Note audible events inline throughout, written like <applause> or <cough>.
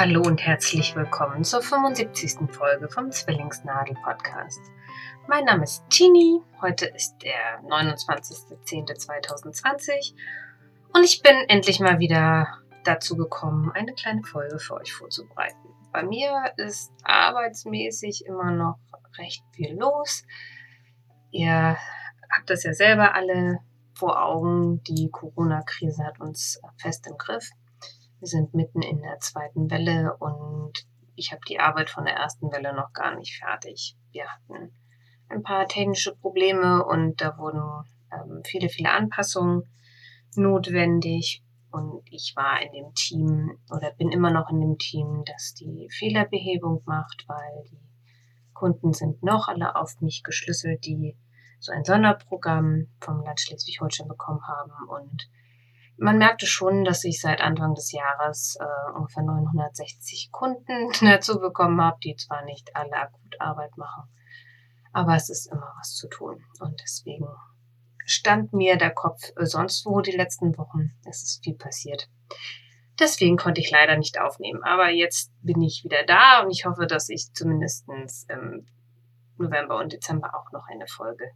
Hallo und herzlich willkommen zur 75. Folge vom Zwillingsnadel Podcast. Mein Name ist Tini, heute ist der 29.10.2020 und ich bin endlich mal wieder dazu gekommen, eine kleine Folge für euch vorzubereiten. Bei mir ist arbeitsmäßig immer noch recht viel los. Ihr habt das ja selber alle vor Augen. Die Corona-Krise hat uns fest im Griff. Wir sind mitten in der zweiten Welle und ich habe die Arbeit von der ersten Welle noch gar nicht fertig. Wir hatten ein paar technische Probleme und da wurden ähm, viele, viele Anpassungen notwendig. Und ich war in dem Team oder bin immer noch in dem Team, das die Fehlerbehebung macht, weil die Kunden sind noch alle auf mich geschlüsselt, die so ein Sonderprogramm vom Land Schleswig-Holstein bekommen haben und man merkte schon, dass ich seit Anfang des Jahres äh, ungefähr 960 Kunden <laughs> dazu bekommen habe, die zwar nicht alle akut Arbeit machen, aber es ist immer was zu tun. Und deswegen stand mir der Kopf äh, sonst wo die letzten Wochen. Es ist viel passiert. Deswegen konnte ich leider nicht aufnehmen. Aber jetzt bin ich wieder da und ich hoffe, dass ich zumindest im November und Dezember auch noch eine Folge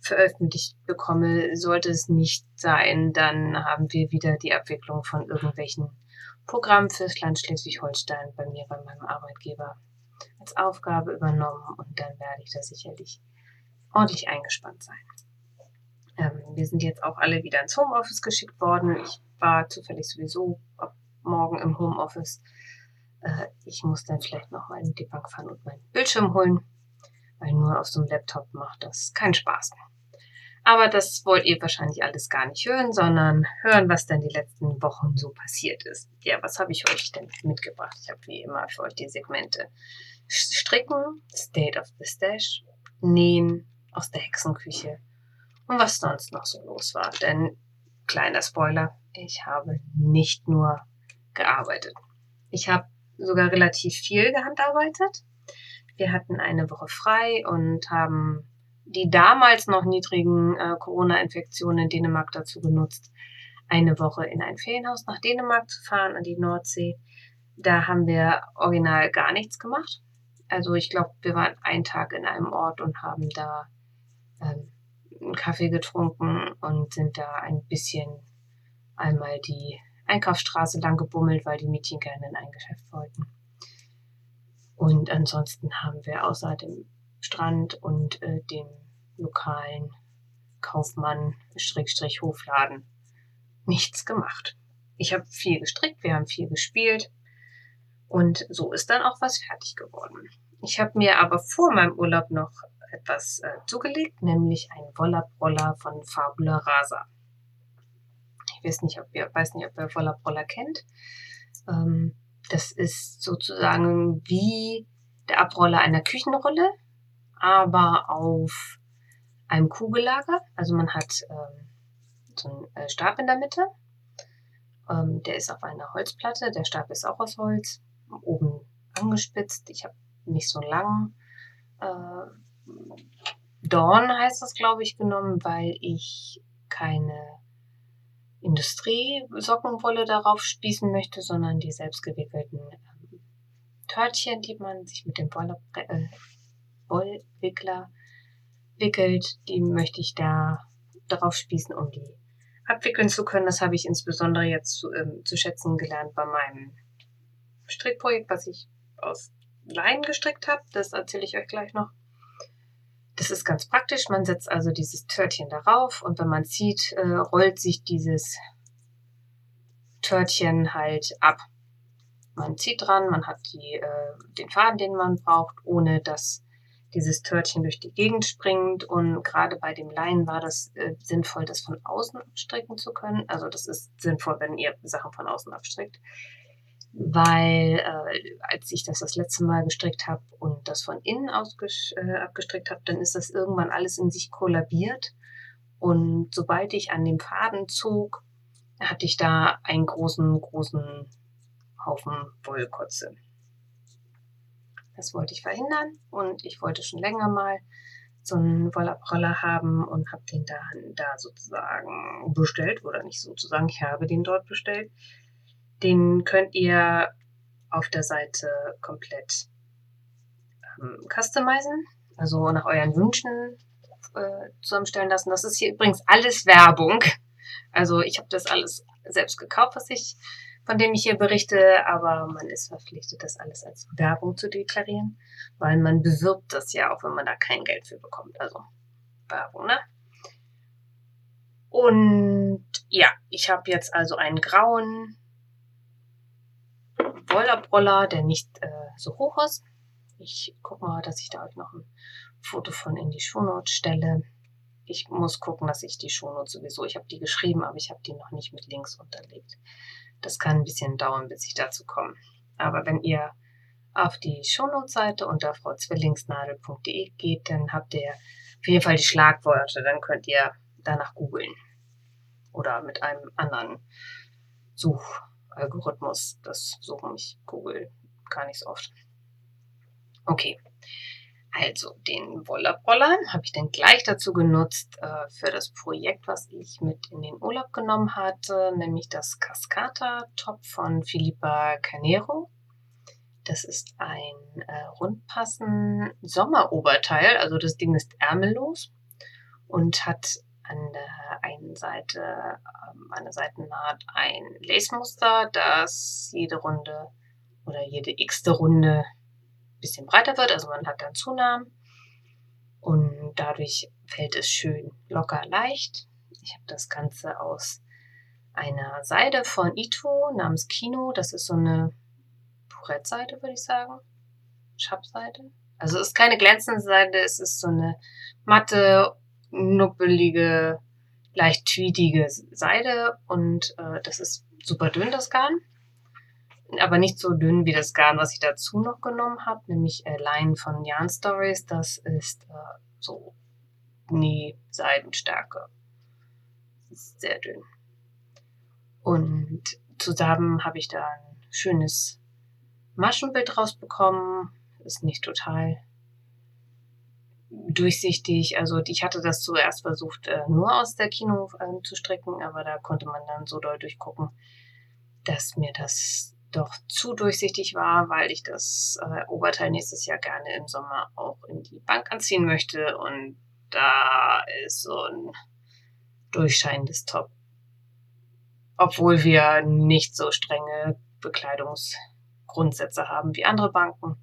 veröffentlicht bekomme. Sollte es nicht sein, dann haben wir wieder die Abwicklung von irgendwelchen Programmen fürs Land Schleswig-Holstein bei mir, bei meinem Arbeitgeber als Aufgabe übernommen und dann werde ich da sicherlich ordentlich eingespannt sein. Ähm, wir sind jetzt auch alle wieder ins Homeoffice geschickt worden. Ich war zufällig sowieso ab morgen im Homeoffice. Äh, ich muss dann vielleicht noch mal in die Bank fahren und meinen Bildschirm holen, weil nur auf so einem Laptop macht das keinen Spaß. Aber das wollt ihr wahrscheinlich alles gar nicht hören, sondern hören, was denn die letzten Wochen so passiert ist. Ja, was habe ich euch denn mitgebracht? Ich habe wie immer für euch die Segmente Stricken, State of the Stash, Nähen aus der Hexenküche und was sonst noch so los war. Denn, kleiner Spoiler, ich habe nicht nur gearbeitet. Ich habe sogar relativ viel gehandarbeitet. Wir hatten eine Woche frei und haben die damals noch niedrigen äh, Corona-Infektionen in Dänemark dazu genutzt, eine Woche in ein Ferienhaus nach Dänemark zu fahren, an die Nordsee. Da haben wir original gar nichts gemacht. Also ich glaube, wir waren einen Tag in einem Ort und haben da ähm, einen Kaffee getrunken und sind da ein bisschen einmal die Einkaufsstraße lang gebummelt, weil die Mädchen gerne in ein Geschäft wollten. Und ansonsten haben wir außer dem Strand und äh, dem lokalen Kaufmann, Schrägstrich Hofladen, nichts gemacht. Ich habe viel gestrickt, wir haben viel gespielt und so ist dann auch was fertig geworden. Ich habe mir aber vor meinem Urlaub noch etwas äh, zugelegt, nämlich ein Wollabroller von Fabula Rasa. Ich weiß nicht, ob ihr, weiß nicht, ob ihr Wollabroller kennt. Ähm, das ist sozusagen wie der Abroller einer Küchenrolle, aber auf einem Kugellager. Also man hat ähm, so einen äh, Stab in der Mitte. Ähm, der ist auf einer Holzplatte. Der Stab ist auch aus Holz. Oben angespitzt. Ich habe nicht so lang. Äh, Dorn heißt das, glaube ich, genommen, weil ich keine Industrie-Sockenwolle darauf spießen möchte, sondern die selbstgewickelten ähm, Törtchen, die man sich mit dem Wolle, äh, Wollwickler wickelt, die möchte ich da darauf spießen, um die abwickeln zu können. Das habe ich insbesondere jetzt zu, ähm, zu schätzen gelernt bei meinem Strickprojekt, was ich aus Leinen gestrickt habe. Das erzähle ich euch gleich noch. Das ist ganz praktisch. Man setzt also dieses Törtchen darauf und wenn man zieht, äh, rollt sich dieses Törtchen halt ab. Man zieht dran, man hat die, äh, den Faden, den man braucht, ohne dass dieses Törtchen durch die Gegend springt. Und gerade bei dem Leinen war das äh, sinnvoll, das von außen abstricken zu können. Also das ist sinnvoll, wenn ihr Sachen von außen abstrickt. Weil äh, als ich das das letzte Mal gestrickt habe und das von innen aus äh, abgestrickt habe, dann ist das irgendwann alles in sich kollabiert. Und sobald ich an dem Faden zog, hatte ich da einen großen, großen Haufen Wollkotze. Das wollte ich verhindern und ich wollte schon länger mal so einen Wollabroller haben und habe den dann da sozusagen bestellt oder nicht sozusagen, ich habe den dort bestellt. Den könnt ihr auf der Seite komplett ähm, customizen, also nach euren Wünschen äh, zusammenstellen lassen. Das ist hier übrigens alles Werbung. Also ich habe das alles selbst gekauft, was ich, von dem ich hier berichte, aber man ist verpflichtet, das alles als Werbung zu deklarieren, weil man bewirbt das ja auch, wenn man da kein Geld für bekommt. Also Werbung, ne? Und ja, ich habe jetzt also einen grauen Wollabroller, der nicht äh, so hoch ist. Ich gucke mal, dass ich da euch noch ein Foto von in die Shownotes stelle. Ich muss gucken, dass ich die Shownotes sowieso, ich habe die geschrieben, aber ich habe die noch nicht mit Links unterlegt. Das kann ein bisschen dauern, bis ich dazu komme. Aber wenn ihr auf die Shownotes-Seite unter frauzwillingsnadel.de geht, dann habt ihr auf jeden Fall die Schlagworte. Dann könnt ihr danach googeln. Oder mit einem anderen Suchalgorithmus. Das suchen mich Google gar nicht so oft. Okay. Also den Wollabroller habe ich dann gleich dazu genutzt äh, für das Projekt, was ich mit in den Urlaub genommen hatte, nämlich das Cascata Top von Filipa Canero. Das ist ein äh, rundpassen Sommeroberteil, also das Ding ist ärmellos und hat an der einen Seite, ähm, an der Seitennaht ein Lace-Muster, das jede Runde oder jede x-te Runde ein bisschen breiter wird, also man hat dann Zunahmen und dadurch fällt es schön locker leicht. Ich habe das Ganze aus einer Seide von Ito namens Kino, das ist so eine Brettseite, würde ich sagen. Schappseite. Also es ist keine glänzende Seite, es ist so eine matte, nuppelige, leicht tweedige Seide und äh, das ist super dünn, das Garn. Aber nicht so dünn wie das Garn, was ich dazu noch genommen habe, nämlich äh, Line von Yarn Stories. Das ist äh, so Näh-Seidenstärke. Ist sehr dünn. Und zusammen habe ich da ein schönes Maschenbild rausbekommen. Ist nicht total durchsichtig. Also ich hatte das zuerst versucht, äh, nur aus der Kino äh, zu stricken, aber da konnte man dann so doll durchgucken, dass mir das doch zu durchsichtig war, weil ich das äh, Oberteil nächstes Jahr gerne im Sommer auch in die Bank anziehen möchte. Und da ist so ein durchscheinendes Top. Obwohl wir nicht so strenge Bekleidungs- Grundsätze haben wie andere Banken,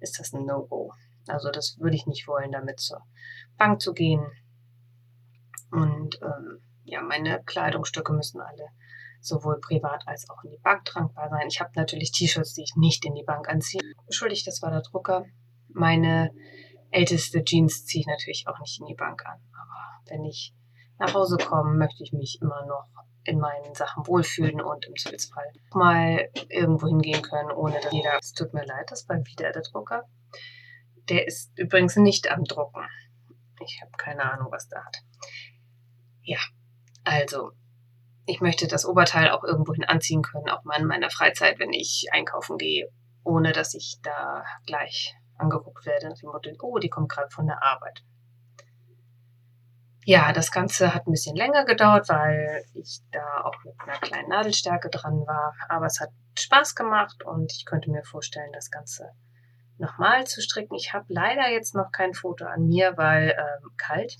ist das ein No-Go. Also das würde ich nicht wollen, damit zur Bank zu gehen. Und ähm, ja, meine Kleidungsstücke müssen alle sowohl privat als auch in die Bank trankbar sein. Ich habe natürlich T-Shirts, die ich nicht in die Bank anziehe. Entschuldigt, das war der Drucker. Meine älteste Jeans ziehe ich natürlich auch nicht in die Bank an. Aber wenn ich nach Hause komme, möchte ich mich immer noch in meinen Sachen wohlfühlen und im Zweifelsfall mal irgendwo hingehen können, ohne dass jeder. Es tut mir leid, das war wieder der Drucker. Der ist übrigens nicht am Drucken. Ich habe keine Ahnung, was der hat. Ja, also ich möchte das Oberteil auch irgendwohin anziehen können, auch mal in meiner Freizeit, wenn ich einkaufen gehe, ohne dass ich da gleich angeguckt werde nach dem Motto, oh, die kommt gerade von der Arbeit. Ja, das Ganze hat ein bisschen länger gedauert, weil ich da auch mit einer kleinen Nadelstärke dran war. Aber es hat Spaß gemacht und ich könnte mir vorstellen, das Ganze nochmal zu stricken. Ich habe leider jetzt noch kein Foto an mir, weil ähm, kalt.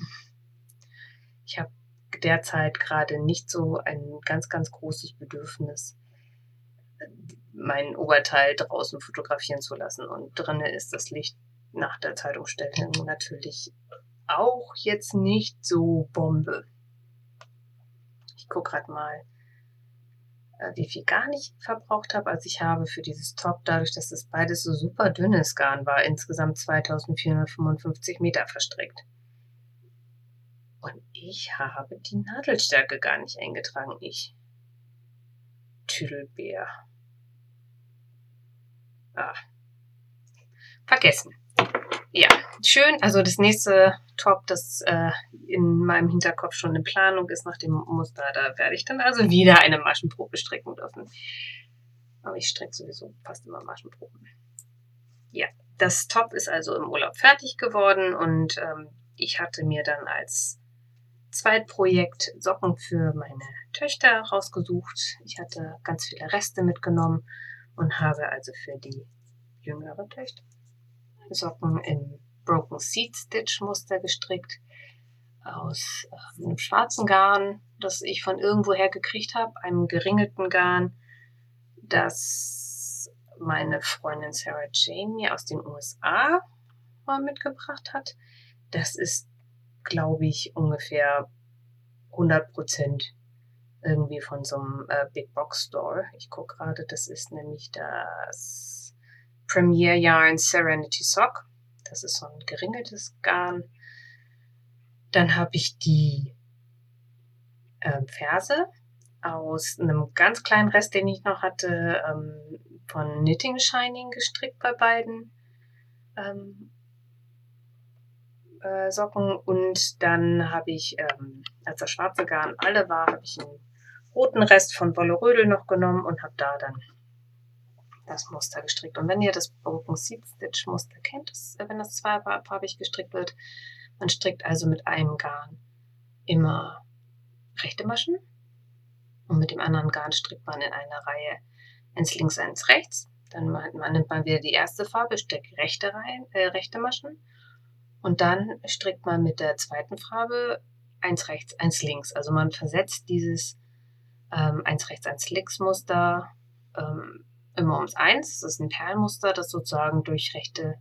Ich habe derzeit gerade nicht so ein ganz, ganz großes Bedürfnis, mein Oberteil draußen fotografieren zu lassen. Und drinnen ist das Licht nach der Zeitumstellung natürlich auch jetzt nicht so Bombe. Ich gucke gerade mal, wie viel Garn ich verbraucht habe. Also ich habe für dieses Top, dadurch, dass es beides so super dünnes Garn war, insgesamt 2455 Meter verstrickt. Und ich habe die Nadelstärke gar nicht eingetragen. Ich. Tüdelbär. Ah. Vergessen. Ja, schön. Also das nächste Top, das äh, in meinem Hinterkopf schon in Planung ist nach dem Muster, da werde ich dann also wieder eine Maschenprobe stricken dürfen. Aber ich stricke sowieso fast immer Maschenproben. Ja, das Top ist also im Urlaub fertig geworden und ähm, ich hatte mir dann als Zweitprojekt Socken für meine Töchter rausgesucht. Ich hatte ganz viele Reste mitgenommen und habe also für die jüngere Töchter Socken im Broken Seed Stitch Muster gestrickt aus äh, einem schwarzen Garn, das ich von irgendwoher gekriegt habe, einem geringelten Garn, das meine Freundin Sarah Jane mir aus den USA mal mitgebracht hat. Das ist, glaube ich, ungefähr 100 Prozent irgendwie von so einem äh, Big Box Store. Ich gucke gerade, das ist nämlich das Premier Yarn Serenity Sock. Das ist so ein geringeltes Garn. Dann habe ich die äh, Ferse aus einem ganz kleinen Rest, den ich noch hatte, ähm, von Knitting Shining gestrickt bei beiden ähm, äh, Socken. Und dann habe ich, ähm, als das schwarze Garn alle war, habe ich einen roten Rest von Wolle Rödel noch genommen und habe da dann das Muster gestrickt. Und wenn ihr das Broken Seed Stitch Muster kennt, das, wenn das zweifarbig gestrickt wird, man strickt also mit einem Garn immer rechte Maschen und mit dem anderen Garn strickt man in einer Reihe eins links, eins rechts. Dann man, man nimmt man wieder die erste Farbe, strickt rechte, Reihen, äh, rechte Maschen und dann strickt man mit der zweiten Farbe eins rechts, eins links. Also man versetzt dieses ähm, eins rechts, eins links Muster ähm, immer ums eins. Das ist ein Perlmuster, das sozusagen durch rechte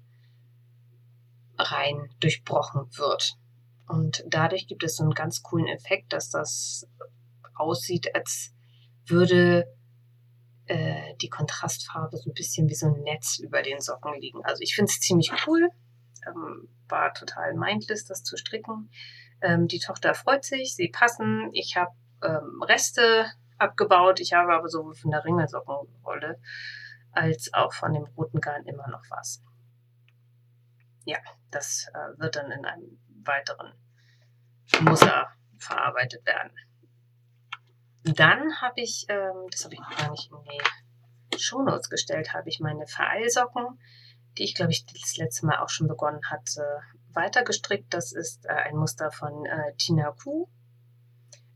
Reihen durchbrochen wird. Und dadurch gibt es so einen ganz coolen Effekt, dass das aussieht, als würde äh, die Kontrastfarbe so ein bisschen wie so ein Netz über den Socken liegen. Also ich finde es ziemlich cool. Ähm, war total mindless, das zu stricken. Ähm, die Tochter freut sich, sie passen. Ich habe ähm, Reste abgebaut. Ich habe aber sowohl von der Ringelsockenwolle als auch von dem roten Garn immer noch was. Ja, das äh, wird dann in einem weiteren Muster verarbeitet werden. Dann habe ich, ähm, das habe ich noch gar nicht in die Shownotes gestellt, habe ich meine Vereilsocken, die ich glaube ich das letzte Mal auch schon begonnen hatte, weiter gestrickt. Das ist äh, ein Muster von äh, Tina Kuh.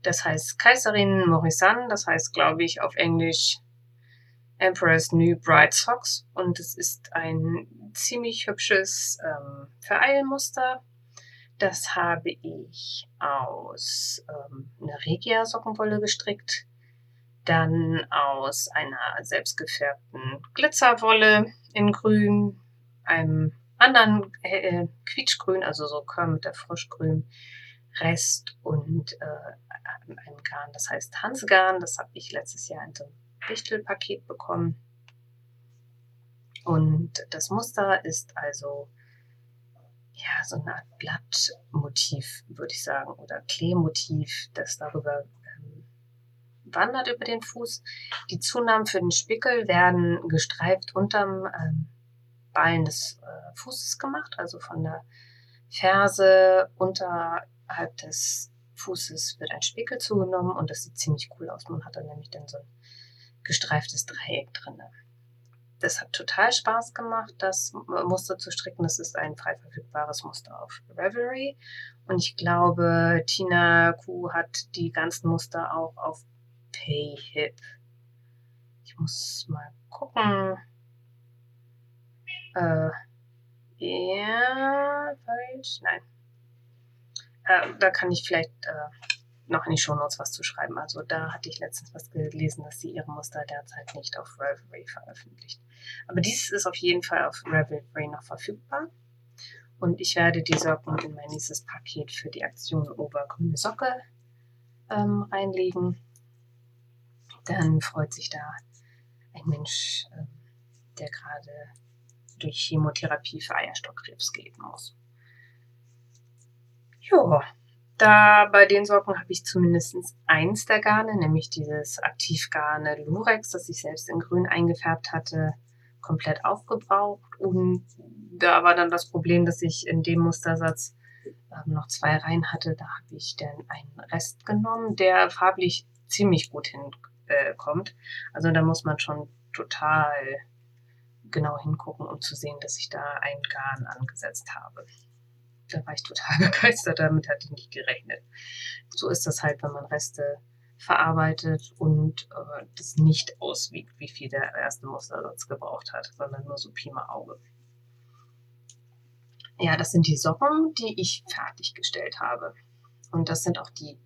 Das heißt Kaiserin Morissan, das heißt glaube ich auf Englisch Emperor's New Bright Socks. Und es ist ein ziemlich hübsches ähm, Vereilmuster. Das habe ich aus ähm, einer Regia-Sockenwolle gestrickt, dann aus einer selbstgefärbten Glitzerwolle in Grün, einem anderen äh, Quietschgrün, also so Körmiter Frischgrün, Rest und äh, einem Garn, das heißt Hansgarn. Das habe ich letztes Jahr in so einem Wichtelpaket bekommen. Und das Muster ist also ja so eine Art Blattmotiv, würde ich sagen, oder Kleemotiv, das darüber ähm, wandert über den Fuß. Die Zunahmen für den Spickel werden gestreift unterm ähm, Ballen des äh, Fußes gemacht, also von der Ferse unterhalb des Fußes wird ein Spickel zugenommen und das sieht ziemlich cool aus. Man hat dann nämlich dann so ein gestreiftes Dreieck drin. Das hat total Spaß gemacht, das Muster zu stricken. Das ist ein frei verfügbares Muster auf Revelry. Und ich glaube, Tina Kuh hat die ganzen Muster auch auf Payhip. Ich muss mal gucken. Äh, ja, falsch. Nein. Äh, da kann ich vielleicht äh, noch in die Shownotes was zu schreiben. Also da hatte ich letztens was gelesen, dass sie ihre Muster derzeit nicht auf Ravelry veröffentlicht. Aber dies ist auf jeden Fall auf Ravelry noch verfügbar. Und ich werde die Socken in mein nächstes Paket für die Aktion Obergrüne Socke ähm, reinlegen. Dann freut sich da ein Mensch, ähm, der gerade durch Chemotherapie für Eierstockkrebs gehen muss. Ja, da bei den Socken habe ich zumindest eins der Garne, nämlich dieses Aktivgarne Lurex, das ich selbst in grün eingefärbt hatte, komplett aufgebraucht. Und da war dann das Problem, dass ich in dem Mustersatz ähm, noch zwei Reihen hatte. Da habe ich dann einen Rest genommen, der farblich ziemlich gut hinkommt. Also da muss man schon total genau hingucken, um zu sehen, dass ich da ein Garn angesetzt habe da war ich total <laughs> begeistert, damit hatte ich nicht gerechnet. So ist das halt, wenn man Reste verarbeitet und äh, das nicht auswiegt, wie viel der erste Mustersatz gebraucht hat, sondern nur so Pi mal Auge. Ja, das sind die Socken, die ich fertiggestellt habe. Und das sind auch die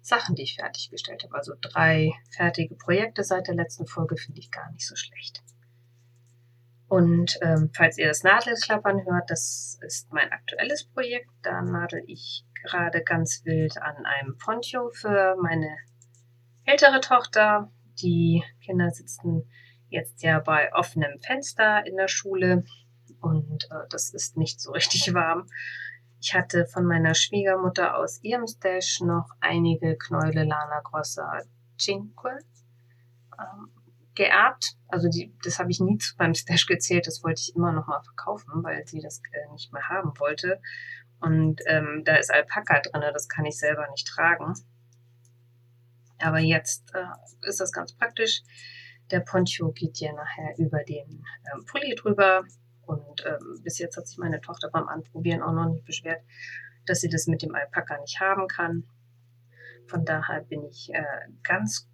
Sachen, die ich fertiggestellt habe. Also drei fertige Projekte seit der letzten Folge finde ich gar nicht so schlecht. Und ähm, falls ihr das Nadelklappern hört, das ist mein aktuelles Projekt. Da nadel ich gerade ganz wild an einem Poncho für meine ältere Tochter. Die Kinder sitzen jetzt ja bei offenem Fenster in der Schule und äh, das ist nicht so <laughs> richtig warm. Ich hatte von meiner Schwiegermutter aus ihrem Stash noch einige Knäule Lana Grossa Cinque ähm, geerbt. Also die, das habe ich nie zu meinem Stash gezählt. Das wollte ich immer noch mal verkaufen, weil sie das äh, nicht mehr haben wollte. Und ähm, da ist Alpaka drin, das kann ich selber nicht tragen. Aber jetzt äh, ist das ganz praktisch. Der Poncho geht ja nachher über den ähm, Pulli drüber. Und ähm, bis jetzt hat sich meine Tochter beim Anprobieren auch noch nicht beschwert, dass sie das mit dem Alpaka nicht haben kann. Von daher bin ich äh, ganz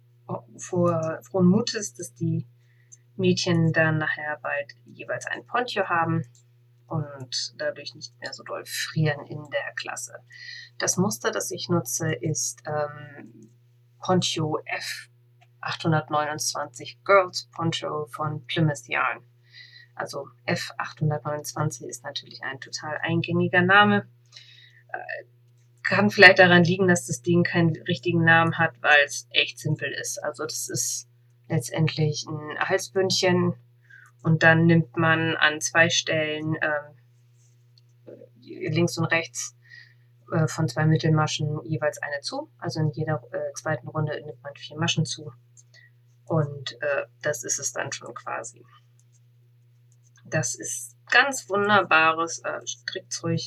frohen Mutes, dass die Mädchen dann nachher bald jeweils ein Poncho haben und dadurch nicht mehr so doll frieren in der Klasse. Das Muster, das ich nutze, ist ähm, Poncho F 829 Girls Poncho von Plymouth Yarn. Also F829 ist natürlich ein total eingängiger Name. Äh, kann vielleicht daran liegen, dass das Ding keinen richtigen Namen hat, weil es echt simpel ist. Also das ist letztendlich ein Halsbündchen und dann nimmt man an zwei Stellen ähm, links und rechts äh, von zwei Mittelmaschen jeweils eine zu. Also in jeder äh, zweiten Runde nimmt man vier Maschen zu. Und äh, das ist es dann schon quasi. Das ist ganz wunderbares äh, Strickzeug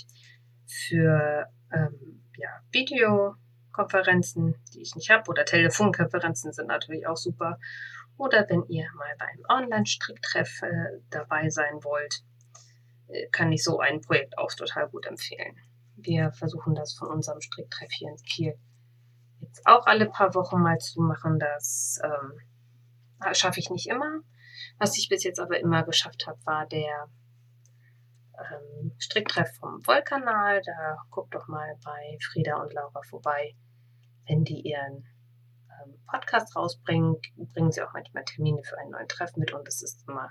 für ähm, ja, Videokonferenzen, die ich nicht habe, oder Telefonkonferenzen sind natürlich auch super. Oder wenn ihr mal beim Online-Stricktreff äh, dabei sein wollt, äh, kann ich so ein Projekt auch total gut empfehlen. Wir versuchen das von unserem Stricktreff hier in Kiel jetzt auch alle paar Wochen mal zu machen. Das ähm, schaffe ich nicht immer. Was ich bis jetzt aber immer geschafft habe, war der ähm, Stricktreff vom Wollkanal. Da guckt doch mal bei Frieda und Laura vorbei. Wenn die ihren ähm, Podcast rausbringen, bringen sie auch manchmal Termine für einen neuen Treff mit und es ist immer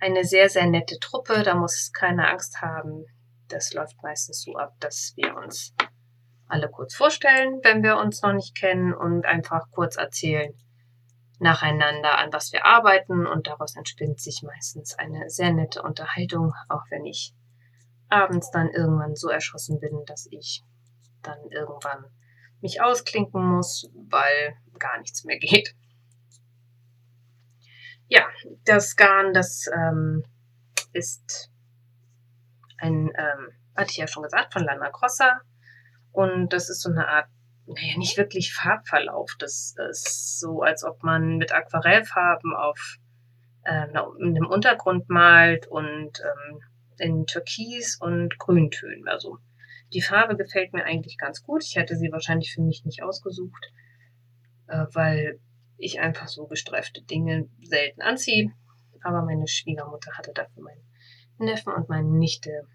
eine sehr, sehr nette Truppe. Da muss keiner Angst haben. Das läuft meistens so ab, dass wir uns alle kurz vorstellen, wenn wir uns noch nicht kennen und einfach kurz erzählen, nacheinander, an was wir arbeiten und daraus entspinnt sich meistens eine sehr nette Unterhaltung, auch wenn ich abends dann irgendwann so erschossen bin, dass ich dann irgendwann mich ausklinken muss, weil gar nichts mehr geht. Ja, das Garn, das ähm, ist ein, ähm, hatte ich ja schon gesagt, von Lana Grossa. Und das ist so eine Art naja, nicht wirklich Farbverlauf. Das ist so, als ob man mit Aquarellfarben auf äh, einem Untergrund malt und ähm, in Türkis und Grüntönen. Also die Farbe gefällt mir eigentlich ganz gut. Ich hätte sie wahrscheinlich für mich nicht ausgesucht, äh, weil ich einfach so gestreifte Dinge selten anziehe. Aber meine Schwiegermutter hatte dafür meinen Neffen und meine Nichte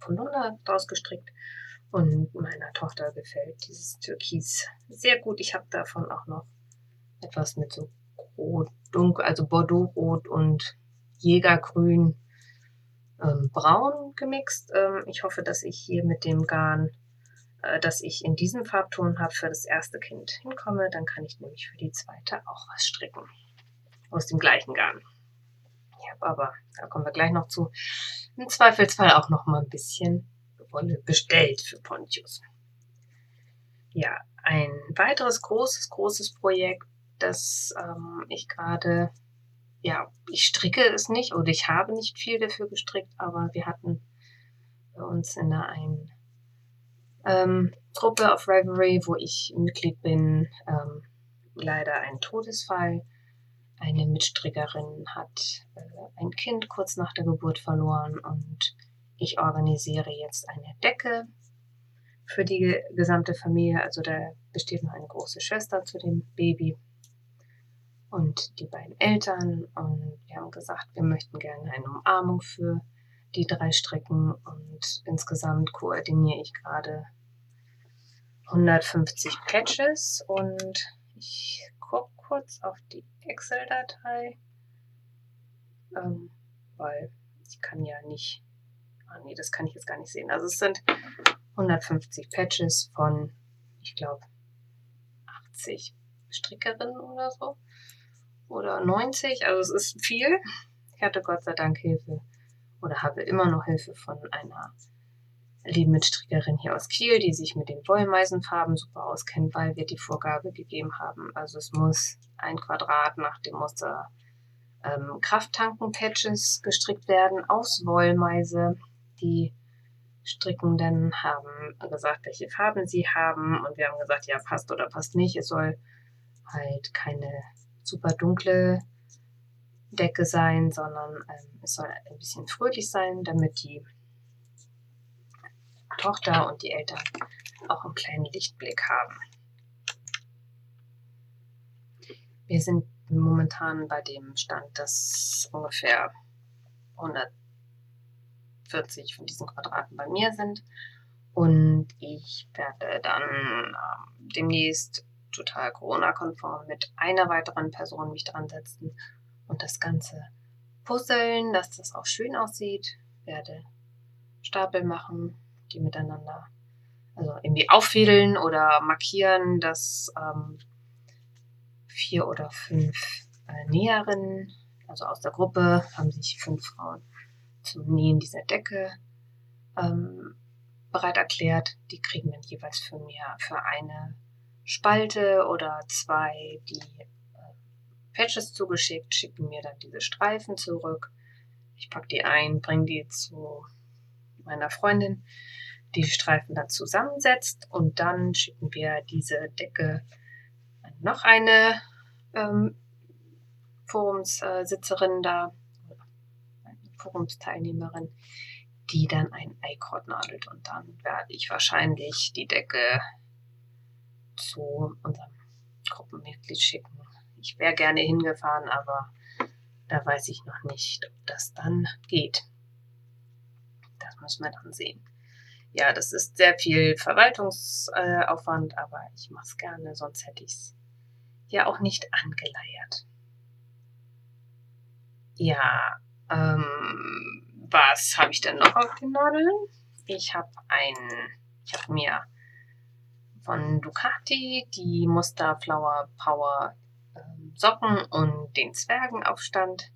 Polunder draus gestrickt. Und meiner Tochter gefällt dieses Türkis sehr gut. Ich habe davon auch noch etwas mit so Rot, dunkel, also Bordeaux-Rot und Jägergrün ähm, braun gemixt. Ähm, ich hoffe, dass ich hier mit dem Garn, äh, das ich in diesem Farbton habe, für das erste Kind hinkomme. Dann kann ich nämlich für die zweite auch was stricken. Aus dem gleichen Garn. Ich habe aber, da kommen wir gleich noch zu, im Zweifelsfall auch noch mal ein bisschen Wolle bestellt für Pontius. Ja, ein weiteres großes, großes Projekt, das ähm, ich gerade, ja, ich stricke es nicht oder ich habe nicht viel dafür gestrickt, aber wir hatten bei uns in der einen ähm, Truppe auf Reverie, wo ich Mitglied bin, ähm, leider einen Todesfall. Eine Mitstrickerin hat äh, ein Kind kurz nach der Geburt verloren und ich organisiere jetzt eine Decke für die gesamte Familie. Also da besteht noch eine große Schwester zu dem Baby und die beiden Eltern. Und wir haben gesagt, wir möchten gerne eine Umarmung für die drei Strecken. Und insgesamt koordiniere ich gerade 150 Patches. Und ich gucke kurz auf die Excel-Datei, ähm, weil ich kann ja nicht, ah nee, das kann ich jetzt gar nicht sehen. Also es sind 150 Patches von, ich glaube, 80 Strickerinnen oder so. Oder 90, also es ist viel. Ich hatte Gott sei Dank Hilfe oder habe immer noch Hilfe von einer lieben Mitstrickerin hier aus Kiel, die sich mit den Wollmeisenfarben super auskennt, weil wir die Vorgabe gegeben haben. Also es muss ein Quadrat nach dem Muster ähm, Krafttanken-Patches gestrickt werden aus Wollmeise. Die Strickenden haben gesagt, welche Farben sie haben und wir haben gesagt, ja, passt oder passt nicht. Es soll halt keine super dunkle Decke sein, sondern ähm, es soll ein bisschen fröhlich sein, damit die Tochter und die Eltern auch einen kleinen Lichtblick haben. Wir sind momentan bei dem Stand, dass ungefähr 140 von diesen Quadraten bei mir sind. Und ich werde dann ähm, demnächst total Corona-konform mit einer weiteren Person mich dran setzen und das Ganze puzzeln, dass das auch schön aussieht. Werde Stapel machen, die miteinander also irgendwie auffädeln oder markieren, dass ähm, vier oder fünf äh, Näherinnen, also aus der Gruppe, haben sich fünf Frauen zum Nähen dieser Decke ähm, bereit erklärt. Die kriegen dann jeweils von mir für eine Spalte oder zwei die äh, Patches zugeschickt, schicken mir dann diese Streifen zurück. Ich packe die ein, bringe die zu meiner Freundin, die die Streifen dann zusammensetzt und dann schicken wir diese Decke noch eine ähm, Forumssitzerin da, Forumsteilnehmerin, die dann ein Eikraut nadelt und dann werde ich wahrscheinlich die Decke zu unserem Gruppenmitglied schicken. Ich wäre gerne hingefahren, aber da weiß ich noch nicht, ob das dann geht. Das müssen wir dann sehen. Ja, das ist sehr viel Verwaltungsaufwand, aber ich mache es gerne, sonst hätte ich es ja auch nicht angeleiert. Ja, ähm, was habe ich denn noch auf den Nadeln? Ich habe ein, ich habe mir von Ducati die Muster Flower Power ähm, Socken und den Zwergenaufstand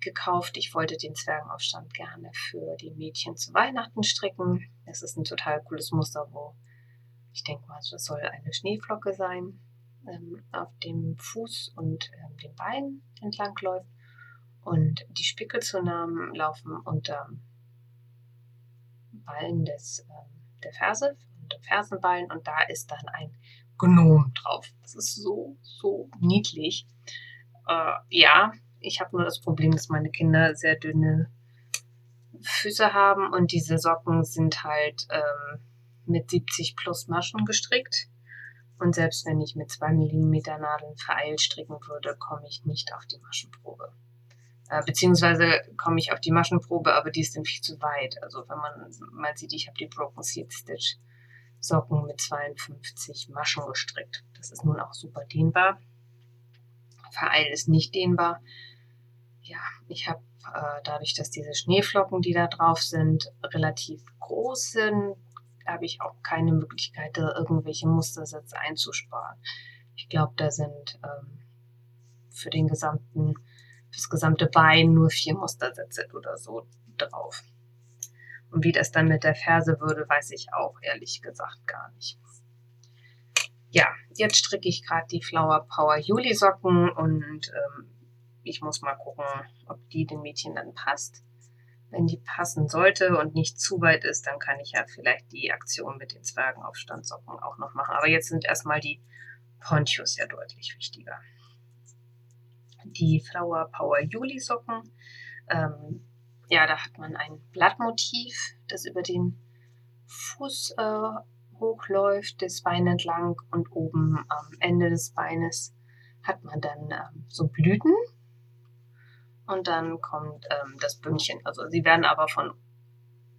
gekauft. Ich wollte den Zwergenaufstand gerne für die Mädchen zu Weihnachten stricken. Es ist ein total cooles Muster, wo ich denke mal, das soll eine Schneeflocke sein, ähm, auf dem Fuß und ähm, den Beinen entlang läuft. Und die Spickelzunahmen laufen unter Ballen des, ähm, der Ferse, unter Fersenballen und da ist dann ein Gnom drauf. Das ist so, so niedlich. Äh, ja, ich habe nur das Problem, dass meine Kinder sehr dünne Füße haben und diese Socken sind halt ähm, mit 70 plus Maschen gestrickt. Und selbst wenn ich mit 2 mm Nadeln vereilt stricken würde, komme ich nicht auf die Maschenprobe. Äh, beziehungsweise komme ich auf die Maschenprobe, aber die ist dann viel zu weit. Also wenn man mal sieht, ich habe die Broken Seed Stitch Socken mit 52 Maschen gestrickt. Das ist nun auch super dehnbar. Vereil ist nicht dehnbar. Ja, ich habe äh, dadurch, dass diese Schneeflocken, die da drauf sind, relativ groß sind, habe ich auch keine Möglichkeit, da irgendwelche Mustersätze einzusparen. Ich glaube, da sind ähm, für den gesamten, fürs gesamte Bein nur vier Mustersätze oder so drauf. Und wie das dann mit der Ferse würde, weiß ich auch ehrlich gesagt gar nicht. Ja, jetzt stricke ich gerade die Flower Power Juli Socken und ähm, ich muss mal gucken, ob die dem Mädchen dann passt. Wenn die passen sollte und nicht zu weit ist, dann kann ich ja vielleicht die Aktion mit den Zwergenaufstandsocken auch noch machen. Aber jetzt sind erstmal die Ponchos ja deutlich wichtiger. Die Flower Power Juli Socken. Ähm, ja, da hat man ein Blattmotiv, das über den Fuß äh, hochläuft, das Bein entlang und oben am Ende des Beines hat man dann ähm, so Blüten und dann kommt ähm, das Bündchen. Also sie werden aber von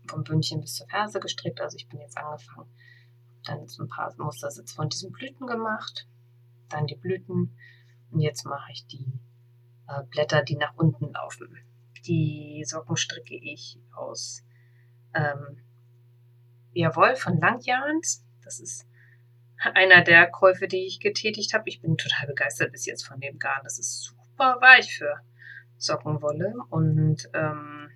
vom Bündchen bis zur Ferse gestrickt. Also ich bin jetzt angefangen, dann so ein paar Mustersitz von diesen Blüten gemacht, dann die Blüten und jetzt mache ich die äh, Blätter, die nach unten laufen. Die Socken stricke ich aus ähm, Jawohl von Langjahns. Das ist <laughs> einer der Käufe, die ich getätigt habe. Ich bin total begeistert bis jetzt von dem Garn. Das ist super weich für Sockenwolle und ähm,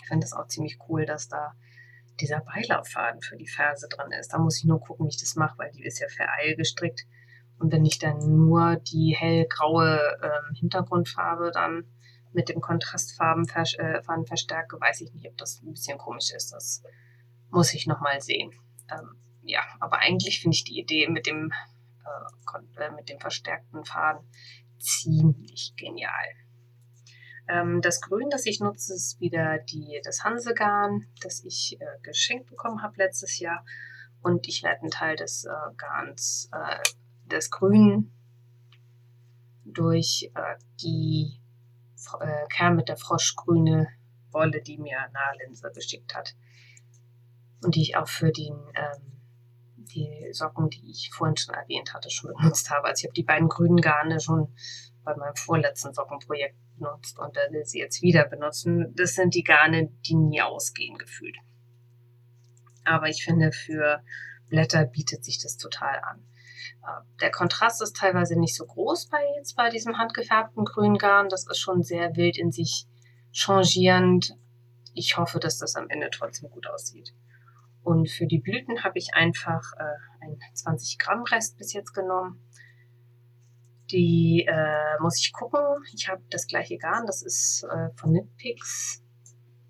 ich finde das auch ziemlich cool, dass da dieser Beilauffaden für die Ferse dran ist. Da muss ich nur gucken, wie ich das mache, weil die ist ja für Eil gestrickt. Und wenn ich dann nur die hellgraue ähm, Hintergrundfarbe dann mit dem Kontrastfarben vers äh, verstärke, weiß ich nicht, ob das ein bisschen komisch ist. Das muss ich nochmal sehen. Ähm, ja, aber eigentlich finde ich die Idee mit dem, äh, äh, mit dem verstärkten Faden ziemlich genial. Ähm, das Grün, das ich nutze, ist wieder die, das Hansegarn, das ich äh, geschenkt bekommen habe letztes Jahr. Und ich werde einen Teil des äh, Garns, des Grünen, durch äh, die äh, Kern mit der froschgrüne Wolle, die mir Nahlinse geschickt hat. Und die ich auch für den ähm, die Socken, die ich vorhin schon erwähnt hatte, schon benutzt habe. Also ich habe die beiden grünen Garne schon bei meinem vorletzten Sockenprojekt benutzt und da will sie jetzt wieder benutzen. Das sind die Garne, die nie ausgehen gefühlt. Aber ich finde, für Blätter bietet sich das total an. Der Kontrast ist teilweise nicht so groß bei jetzt bei diesem handgefärbten grünen Garn. Das ist schon sehr wild in sich changierend. Ich hoffe, dass das am Ende trotzdem gut aussieht. Und für die Blüten habe ich einfach äh, ein 20 Gramm Rest bis jetzt genommen. Die äh, muss ich gucken. Ich habe das gleiche Garn, das ist äh, von Knitpicks.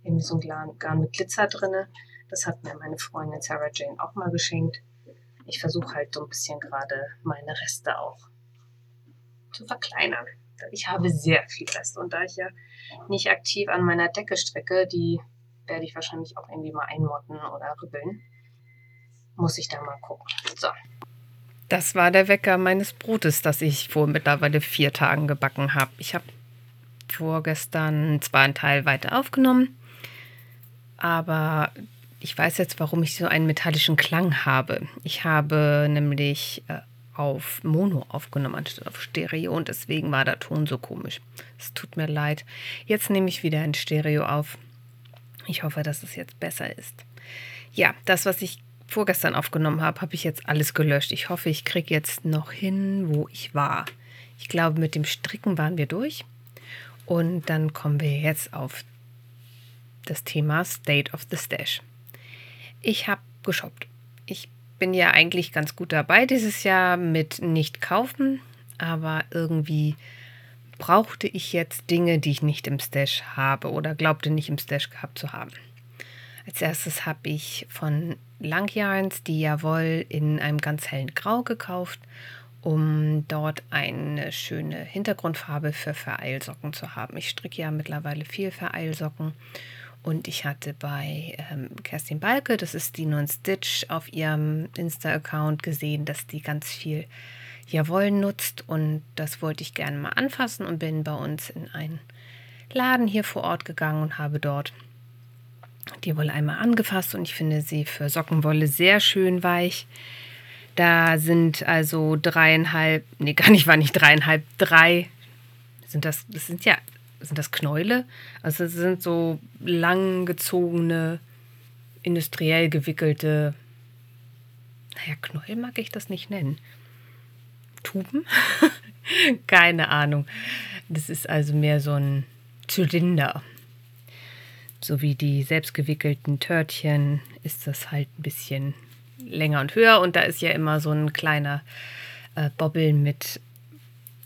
Irgendwie so ein Garn mit Glitzer drinne. Das hat mir meine Freundin Sarah Jane auch mal geschenkt. Ich versuche halt so ein bisschen gerade meine Reste auch zu verkleinern. Ich habe sehr viel Rest und da ich ja nicht aktiv an meiner Decke strecke, die werde ich wahrscheinlich auch irgendwie mal einmotten oder rübbeln. Muss ich da mal gucken. So. Das war der Wecker meines Brotes, das ich vor mittlerweile vier Tagen gebacken habe. Ich habe vorgestern zwar einen Teil weiter aufgenommen, aber ich weiß jetzt, warum ich so einen metallischen Klang habe. Ich habe nämlich äh, auf Mono aufgenommen anstatt auf Stereo und deswegen war der Ton so komisch. Es tut mir leid. Jetzt nehme ich wieder ein Stereo auf. Ich hoffe, dass es jetzt besser ist. Ja, das, was ich vorgestern aufgenommen habe, habe ich jetzt alles gelöscht. Ich hoffe, ich kriege jetzt noch hin, wo ich war. Ich glaube, mit dem Stricken waren wir durch. Und dann kommen wir jetzt auf das Thema State of the Stash. Ich habe geshoppt. Ich bin ja eigentlich ganz gut dabei dieses Jahr mit nicht kaufen, aber irgendwie brauchte ich jetzt Dinge, die ich nicht im Stash habe oder glaubte nicht im Stash gehabt zu haben. Als erstes habe ich von Langyarns die Jawoll in einem ganz hellen Grau gekauft, um dort eine schöne Hintergrundfarbe für Vereilsocken zu haben. Ich stricke ja mittlerweile viel Vereilsocken und ich hatte bei ähm, Kerstin Balke, das ist die Non-Stitch, auf ihrem Insta-Account gesehen, dass die ganz viel Jawohl nutzt und das wollte ich gerne mal anfassen und bin bei uns in einen Laden hier vor Ort gegangen und habe dort die Wolle einmal angefasst und ich finde sie für Sockenwolle sehr schön weich. Da sind also dreieinhalb, nee, gar nicht, war nicht dreieinhalb, drei, sind das, das sind ja, sind das Knäule? Also es sind so langgezogene, industriell gewickelte, naja, Knäuel mag ich das nicht nennen. Tuben? <laughs> Keine Ahnung. Das ist also mehr so ein Zylinder. So wie die selbstgewickelten Törtchen ist das halt ein bisschen länger und höher. Und da ist ja immer so ein kleiner äh, Bobbel mit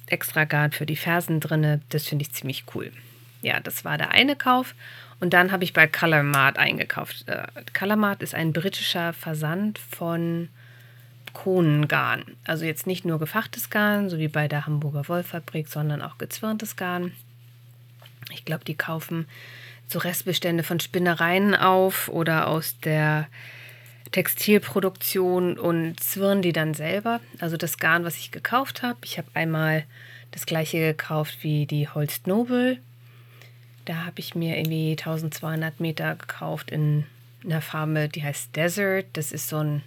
extra Garn für die Fersen drin. Das finde ich ziemlich cool. Ja, das war der eine Kauf. Und dann habe ich bei Colormart eingekauft. Äh, Colormart ist ein britischer Versand von Konengarn. Also jetzt nicht nur gefachtes Garn, so wie bei der Hamburger Wollfabrik, sondern auch gezwirntes Garn. Ich glaube, die kaufen so Restbestände von Spinnereien auf oder aus der Textilproduktion und zwirren die dann selber. Also das Garn, was ich gekauft habe. Ich habe einmal das gleiche gekauft wie die Holst Noble. Da habe ich mir irgendwie 1200 Meter gekauft in einer Farbe, die heißt Desert. Das ist so ein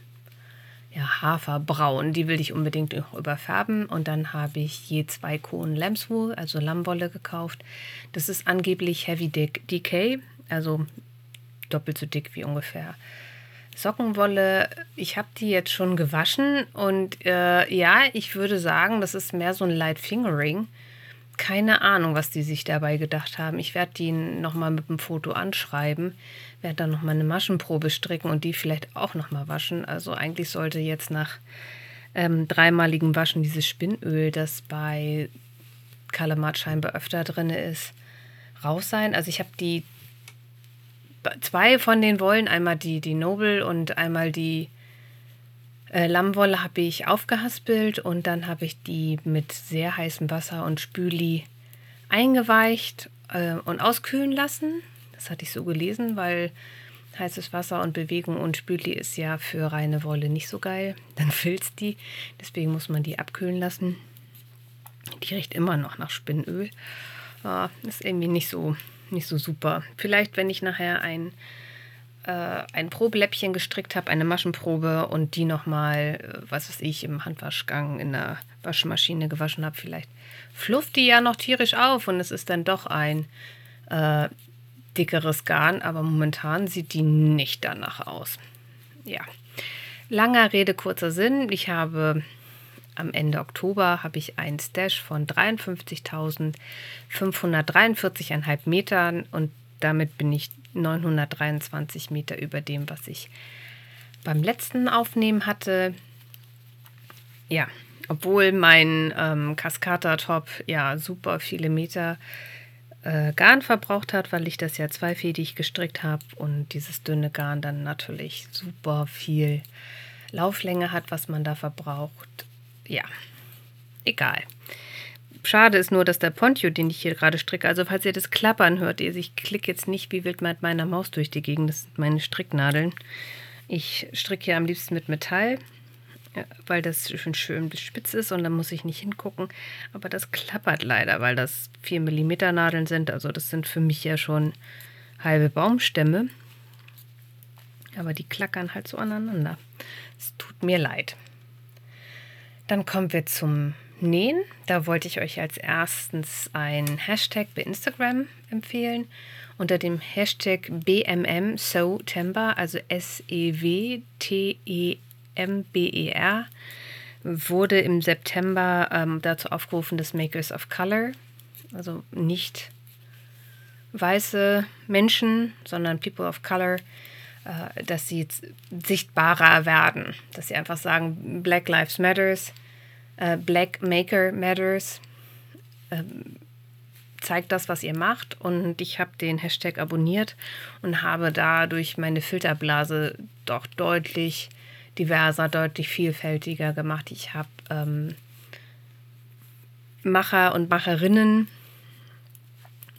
ja, Haferbraun. Die will ich unbedingt überfärben. Und dann habe ich je zwei Kohlen Lambswool, also Lammwolle, gekauft. Das ist angeblich Heavy Decay, also doppelt so dick wie ungefähr Sockenwolle. Ich habe die jetzt schon gewaschen und äh, ja, ich würde sagen, das ist mehr so ein Light Fingering. Keine Ahnung, was die sich dabei gedacht haben. Ich werde die nochmal mit dem Foto anschreiben, werde dann nochmal eine Maschenprobe stricken und die vielleicht auch nochmal waschen. Also eigentlich sollte jetzt nach ähm, dreimaligem Waschen dieses Spinnöl, das bei Kalamat scheinbar öfter drin ist, raus sein. Also ich habe die zwei von den Wollen, einmal die, die Noble und einmal die äh, Lammwolle habe ich aufgehaspelt und dann habe ich die mit sehr heißem Wasser und Spüli eingeweicht äh, und auskühlen lassen. Das hatte ich so gelesen, weil heißes Wasser und Bewegung und Spüli ist ja für reine Wolle nicht so geil. Dann filzt die. Deswegen muss man die abkühlen lassen. Die riecht immer noch nach Spinnöl. Äh, ist irgendwie nicht so, nicht so super. Vielleicht, wenn ich nachher ein äh, ein Probeläppchen gestrickt habe, eine Maschenprobe und die nochmal, äh, was weiß ich, im Handwaschgang in der Waschmaschine gewaschen habe, vielleicht flufft die ja noch tierisch auf und es ist dann doch ein äh, dickeres Garn, aber momentan sieht die nicht danach aus. Ja, langer Rede, kurzer Sinn. Ich habe am Ende Oktober habe ich einen Stash von 53.543,5 Metern und damit bin ich 923 Meter über dem, was ich beim letzten Aufnehmen hatte. Ja, obwohl mein ähm, Cascata-Top ja super viele Meter äh, Garn verbraucht hat, weil ich das ja zweifädig gestrickt habe und dieses dünne Garn dann natürlich super viel Lauflänge hat, was man da verbraucht. Ja, egal. Schade ist nur, dass der Pontio, den ich hier gerade stricke, also falls ihr das Klappern hört, ich klicke jetzt nicht wie wild mit meiner Maus durch die Gegend, das sind meine Stricknadeln. Ich stricke ja am liebsten mit Metall, weil das schön schön spitz ist und dann muss ich nicht hingucken. Aber das klappert leider, weil das 4 mm Nadeln sind. Also das sind für mich ja schon halbe Baumstämme. Aber die klackern halt so aneinander. Es tut mir leid. Dann kommen wir zum Nähen. Da wollte ich euch als erstens ein Hashtag bei Instagram empfehlen. Unter dem Hashtag BMM September, also S-E-W-T-E-M-B-E-R, wurde im September ähm, dazu aufgerufen, dass Makers of Color, also nicht weiße Menschen, sondern People of Color, dass sie sichtbarer werden, dass sie einfach sagen, Black Lives Matters äh, Black Maker Matters. Ähm, zeigt das, was ihr macht. Und ich habe den Hashtag abonniert und habe dadurch meine Filterblase doch deutlich diverser, deutlich vielfältiger gemacht. Ich habe ähm, Macher und Macherinnen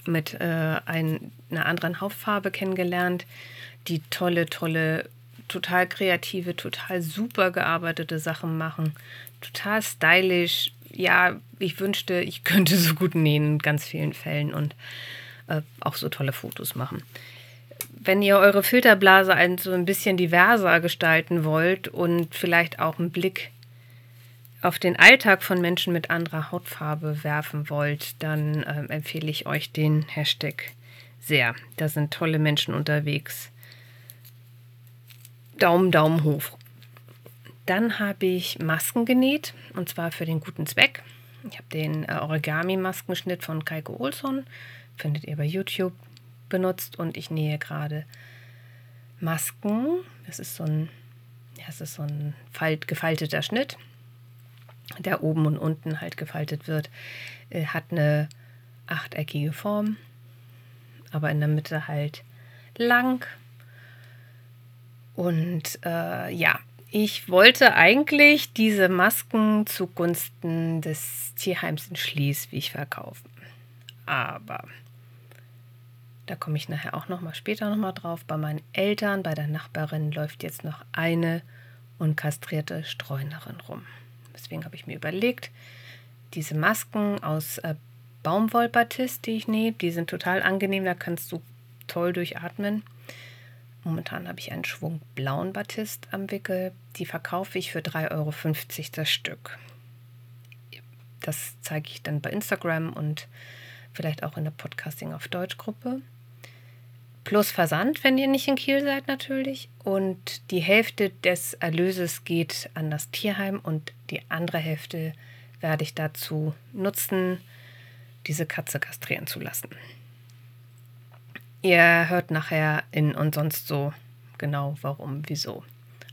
mit äh, ein, einer anderen Hautfarbe kennengelernt, die tolle, tolle, total kreative, total super gearbeitete Sachen machen total stylisch. Ja, ich wünschte, ich könnte so gut nähen in ganz vielen Fällen und äh, auch so tolle Fotos machen. Wenn ihr eure Filterblase ein, so ein bisschen diverser gestalten wollt und vielleicht auch einen Blick auf den Alltag von Menschen mit anderer Hautfarbe werfen wollt, dann äh, empfehle ich euch den Hashtag sehr. Da sind tolle Menschen unterwegs. Daumen, Daumen hoch. Dann habe ich Masken genäht und zwar für den guten Zweck. Ich habe den äh, Origami-Maskenschnitt von Kaiko Olson, findet ihr bei YouTube, benutzt und ich nähe gerade Masken. Das ist so ein, das ist so ein Falt, gefalteter Schnitt, der oben und unten halt gefaltet wird. Äh, hat eine achteckige Form, aber in der Mitte halt lang. Und äh, ja, ich wollte eigentlich diese Masken zugunsten des Tierheims in Schleswig verkaufen. Aber Da komme ich nachher auch noch mal später noch mal drauf. Bei meinen Eltern, bei der Nachbarin läuft jetzt noch eine unkastrierte Streunerin rum. Deswegen habe ich mir überlegt, diese Masken aus äh, Baumwollbatist, die ich nähe, die sind total angenehm, da kannst du toll durchatmen. Momentan habe ich einen Schwung blauen Batist am Wickel. Die verkaufe ich für 3,50 Euro das Stück. Das zeige ich dann bei Instagram und vielleicht auch in der Podcasting auf Deutsch Gruppe. Plus Versand, wenn ihr nicht in Kiel seid natürlich. Und die Hälfte des Erlöses geht an das Tierheim und die andere Hälfte werde ich dazu nutzen, diese Katze kastrieren zu lassen. Ihr hört nachher in und sonst so genau warum, wieso.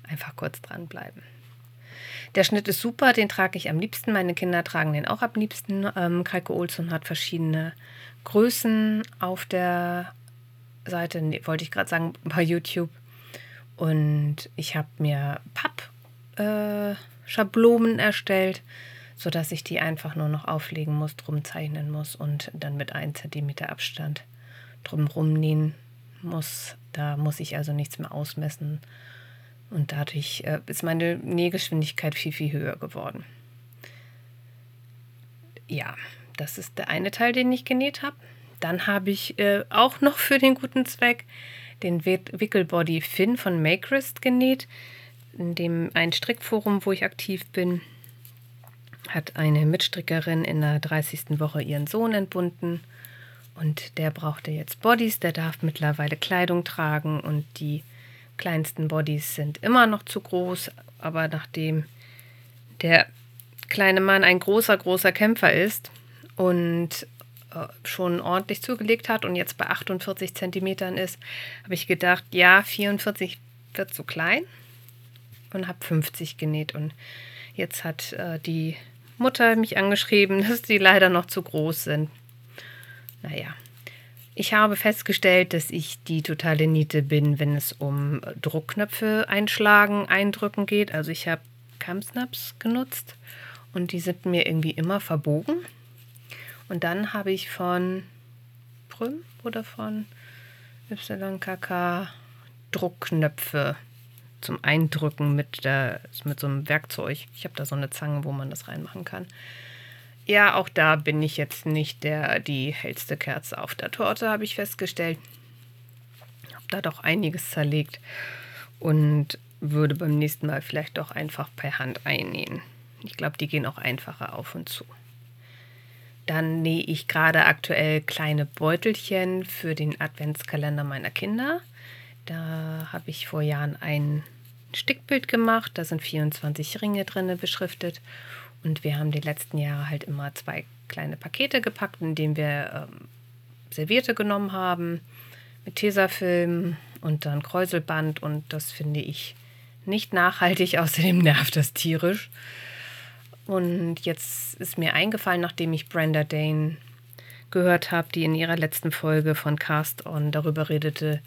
Einfach kurz dranbleiben. Der Schnitt ist super, den trage ich am liebsten. Meine Kinder tragen den auch am liebsten. Ähm, Kalke Olsson hat verschiedene Größen auf der Seite, nee, wollte ich gerade sagen, bei YouTube. Und ich habe mir Pappschablonen äh, erstellt sodass ich die einfach nur noch auflegen muss, drum zeichnen muss und dann mit 1 cm Abstand drumherum nähen muss. Da muss ich also nichts mehr ausmessen und dadurch äh, ist meine Nähgeschwindigkeit viel, viel höher geworden. Ja, das ist der eine Teil, den ich genäht habe. Dann habe ich äh, auch noch für den guten Zweck den Wickelbody Fin von Makerist genäht, in dem ein Strickforum, wo ich aktiv bin hat eine Mitstrickerin in der 30. Woche ihren Sohn entbunden und der brauchte jetzt Bodies, der darf mittlerweile Kleidung tragen und die kleinsten Bodies sind immer noch zu groß, aber nachdem der kleine Mann ein großer, großer Kämpfer ist und äh, schon ordentlich zugelegt hat und jetzt bei 48 Zentimetern ist, habe ich gedacht, ja, 44 wird zu klein und habe 50 genäht und jetzt hat äh, die Mutter mich angeschrieben, <laughs> dass die leider noch zu groß sind. Naja, ich habe festgestellt, dass ich die totale Niete bin, wenn es um Druckknöpfe einschlagen, eindrücken geht. Also ich habe Camsnaps genutzt und die sind mir irgendwie immer verbogen. Und dann habe ich von Prüm oder von YKK Druckknöpfe zum Eindrücken mit, der, mit so einem Werkzeug. Ich habe da so eine Zange, wo man das reinmachen kann. Ja, auch da bin ich jetzt nicht der, die hellste Kerze auf der Torte, habe ich festgestellt. Habe da doch einiges zerlegt und würde beim nächsten Mal vielleicht doch einfach per Hand einnähen. Ich glaube, die gehen auch einfacher auf und zu. Dann nähe ich gerade aktuell kleine Beutelchen für den Adventskalender meiner Kinder. Da habe ich vor Jahren einen Stickbild gemacht. Da sind 24 Ringe drin beschriftet. Und wir haben die letzten Jahre halt immer zwei kleine Pakete gepackt, in denen wir ähm, Servierte genommen haben mit Tesafilm und dann Kräuselband. Und das finde ich nicht nachhaltig, <laughs> außerdem nervt das tierisch. Und jetzt ist mir eingefallen, nachdem ich Brenda Dane gehört habe, die in ihrer letzten Folge von Cast On darüber redete,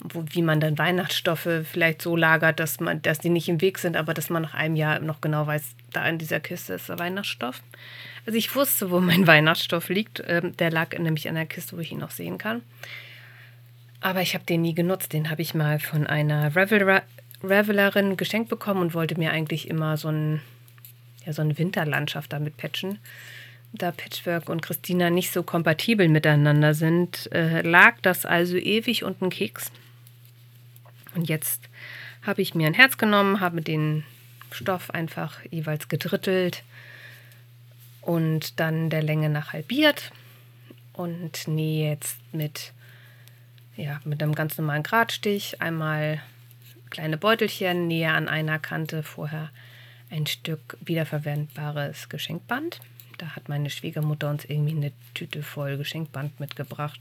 wo, wie man dann Weihnachtsstoffe vielleicht so lagert, dass man, dass die nicht im Weg sind, aber dass man nach einem Jahr noch genau weiß, da in dieser Kiste ist der Weihnachtsstoff. Also ich wusste, wo mein <laughs> Weihnachtsstoff liegt. Ähm, der lag nämlich in der Kiste, wo ich ihn noch sehen kann. Aber ich habe den nie genutzt. Den habe ich mal von einer Reveler, Revelerin geschenkt bekommen und wollte mir eigentlich immer so, ein, ja, so eine Winterlandschaft damit patchen da Patchwork und Christina nicht so kompatibel miteinander sind, äh, lag das also ewig unten Keks. Und jetzt habe ich mir ein Herz genommen, habe den Stoff einfach jeweils gedrittelt und dann der Länge nach halbiert und nähe jetzt mit, ja, mit einem ganz normalen Gradstich einmal kleine Beutelchen, nähe an einer Kante vorher ein Stück wiederverwendbares Geschenkband. Da hat meine Schwiegermutter uns irgendwie eine Tüte voll Geschenkband mitgebracht.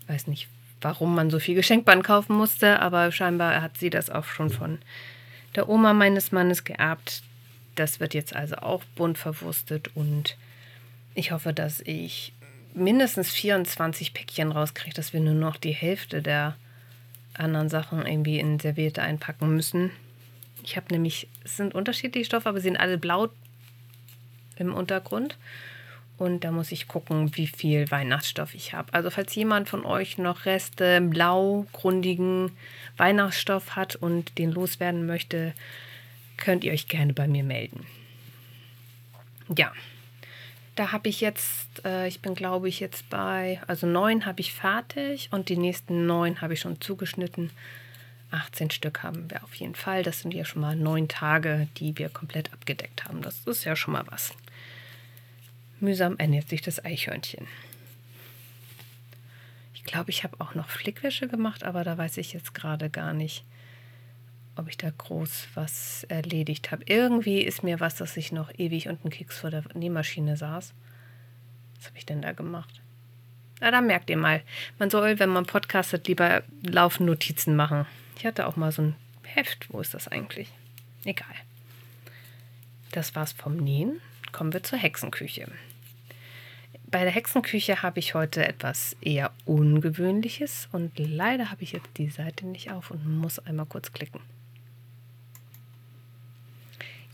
Ich weiß nicht, warum man so viel Geschenkband kaufen musste, aber scheinbar hat sie das auch schon von der Oma meines Mannes geerbt. Das wird jetzt also auch bunt verwurstet und ich hoffe, dass ich mindestens 24 Päckchen rauskriege, dass wir nur noch die Hälfte der anderen Sachen irgendwie in Serviette einpacken müssen. Ich habe nämlich, es sind unterschiedliche Stoffe, aber sie sind alle blau im Untergrund. Und da muss ich gucken, wie viel Weihnachtsstoff ich habe. Also falls jemand von euch noch Reste blaugrundigen Weihnachtsstoff hat und den loswerden möchte, könnt ihr euch gerne bei mir melden. Ja, da habe ich jetzt, äh, ich bin glaube ich jetzt bei, also neun habe ich fertig und die nächsten neun habe ich schon zugeschnitten. 18 Stück haben wir auf jeden Fall. Das sind ja schon mal neun Tage, die wir komplett abgedeckt haben. Das ist ja schon mal was. Mühsam ernährt sich das Eichhörnchen. Ich glaube, ich habe auch noch Flickwäsche gemacht, aber da weiß ich jetzt gerade gar nicht, ob ich da groß was erledigt habe. Irgendwie ist mir was, dass ich noch ewig unten Keks vor der Nähmaschine saß. Was habe ich denn da gemacht? Na, da merkt ihr mal, man soll, wenn man podcastet, lieber laufend Notizen machen. Ich hatte auch mal so ein Heft. Wo ist das eigentlich? Egal. Das war's vom Nähen. Kommen wir zur Hexenküche. Bei der Hexenküche habe ich heute etwas eher Ungewöhnliches und leider habe ich jetzt die Seite nicht auf und muss einmal kurz klicken.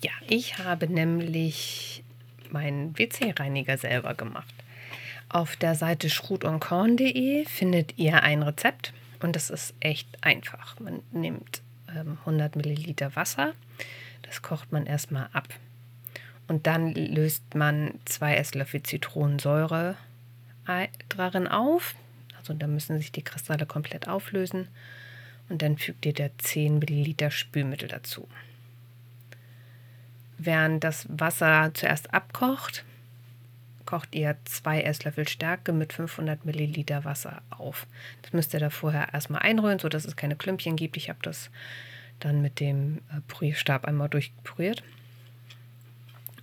Ja, ich habe nämlich meinen WC-Reiniger selber gemacht. Auf der Seite schrutundkorn.de findet ihr ein Rezept und das ist echt einfach. Man nimmt ähm, 100 Milliliter Wasser, das kocht man erstmal ab. Und dann löst man zwei Esslöffel Zitronensäure darin auf. Also da müssen sich die Kristalle komplett auflösen. Und dann fügt ihr da 10 Milliliter Spülmittel dazu. Während das Wasser zuerst abkocht, kocht ihr zwei Esslöffel Stärke mit 500 Milliliter Wasser auf. Das müsst ihr da vorher erstmal einrühren, sodass es keine Klümpchen gibt. Ich habe das dann mit dem äh, Pürierstab einmal durchpüriert.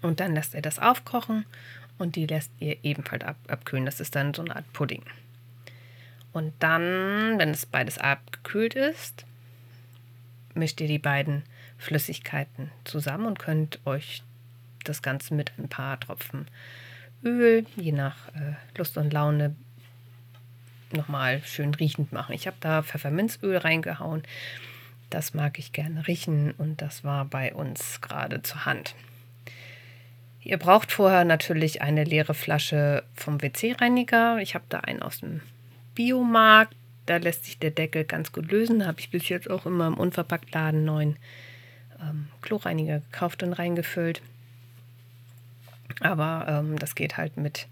Und dann lasst ihr das aufkochen und die lässt ihr ebenfalls ab abkühlen. Das ist dann so eine Art Pudding. Und dann, wenn es beides abgekühlt ist, mischt ihr die beiden Flüssigkeiten zusammen und könnt euch das Ganze mit ein paar Tropfen Öl, je nach äh, Lust und Laune, nochmal schön riechend machen. Ich habe da Pfefferminzöl reingehauen. Das mag ich gerne riechen und das war bei uns gerade zur Hand. Ihr braucht vorher natürlich eine leere Flasche vom WC-Reiniger. Ich habe da einen aus dem Biomarkt. Da lässt sich der Deckel ganz gut lösen. Habe ich bis jetzt auch immer im Unverpacktladen neuen ähm, Kloreiniger gekauft und reingefüllt. Aber ähm, das geht halt mit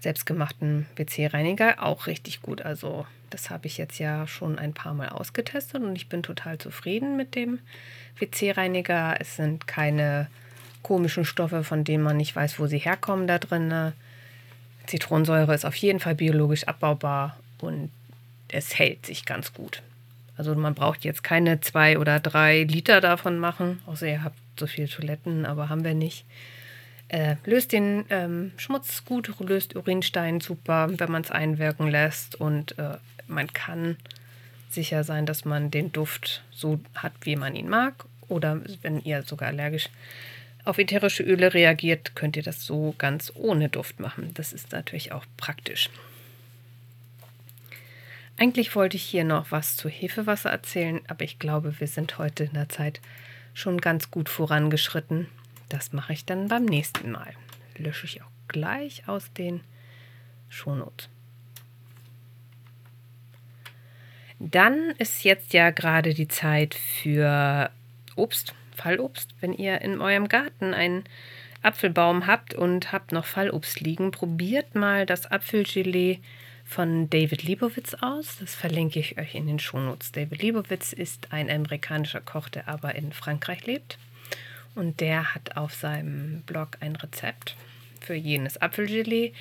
selbstgemachten WC-Reiniger auch richtig gut. Also das habe ich jetzt ja schon ein paar Mal ausgetestet und ich bin total zufrieden mit dem WC-Reiniger. Es sind keine komischen Stoffe, von denen man nicht weiß, wo sie herkommen da drin. Zitronensäure ist auf jeden Fall biologisch abbaubar und es hält sich ganz gut. Also man braucht jetzt keine zwei oder drei Liter davon machen, außer ihr habt so viele Toiletten, aber haben wir nicht. Äh, löst den ähm, Schmutz gut, löst Urinstein super, wenn man es einwirken lässt. Und äh, man kann sicher sein, dass man den Duft so hat, wie man ihn mag. Oder wenn ihr sogar allergisch auf ätherische Öle reagiert, könnt ihr das so ganz ohne Duft machen. Das ist natürlich auch praktisch. Eigentlich wollte ich hier noch was zu Hefewasser erzählen, aber ich glaube, wir sind heute in der Zeit schon ganz gut vorangeschritten. Das mache ich dann beim nächsten Mal. Lösche ich auch gleich aus den Shownotes. Dann ist jetzt ja gerade die Zeit für Obst, Fallobst. Wenn ihr in eurem Garten einen Apfelbaum habt und habt noch Fallobst liegen, probiert mal das Apfelgelee von David Liebowitz aus. Das verlinke ich euch in den Shownotes. David Liebowitz ist ein amerikanischer Koch, der aber in Frankreich lebt. Und der hat auf seinem Blog ein Rezept für jenes Apfelgelee,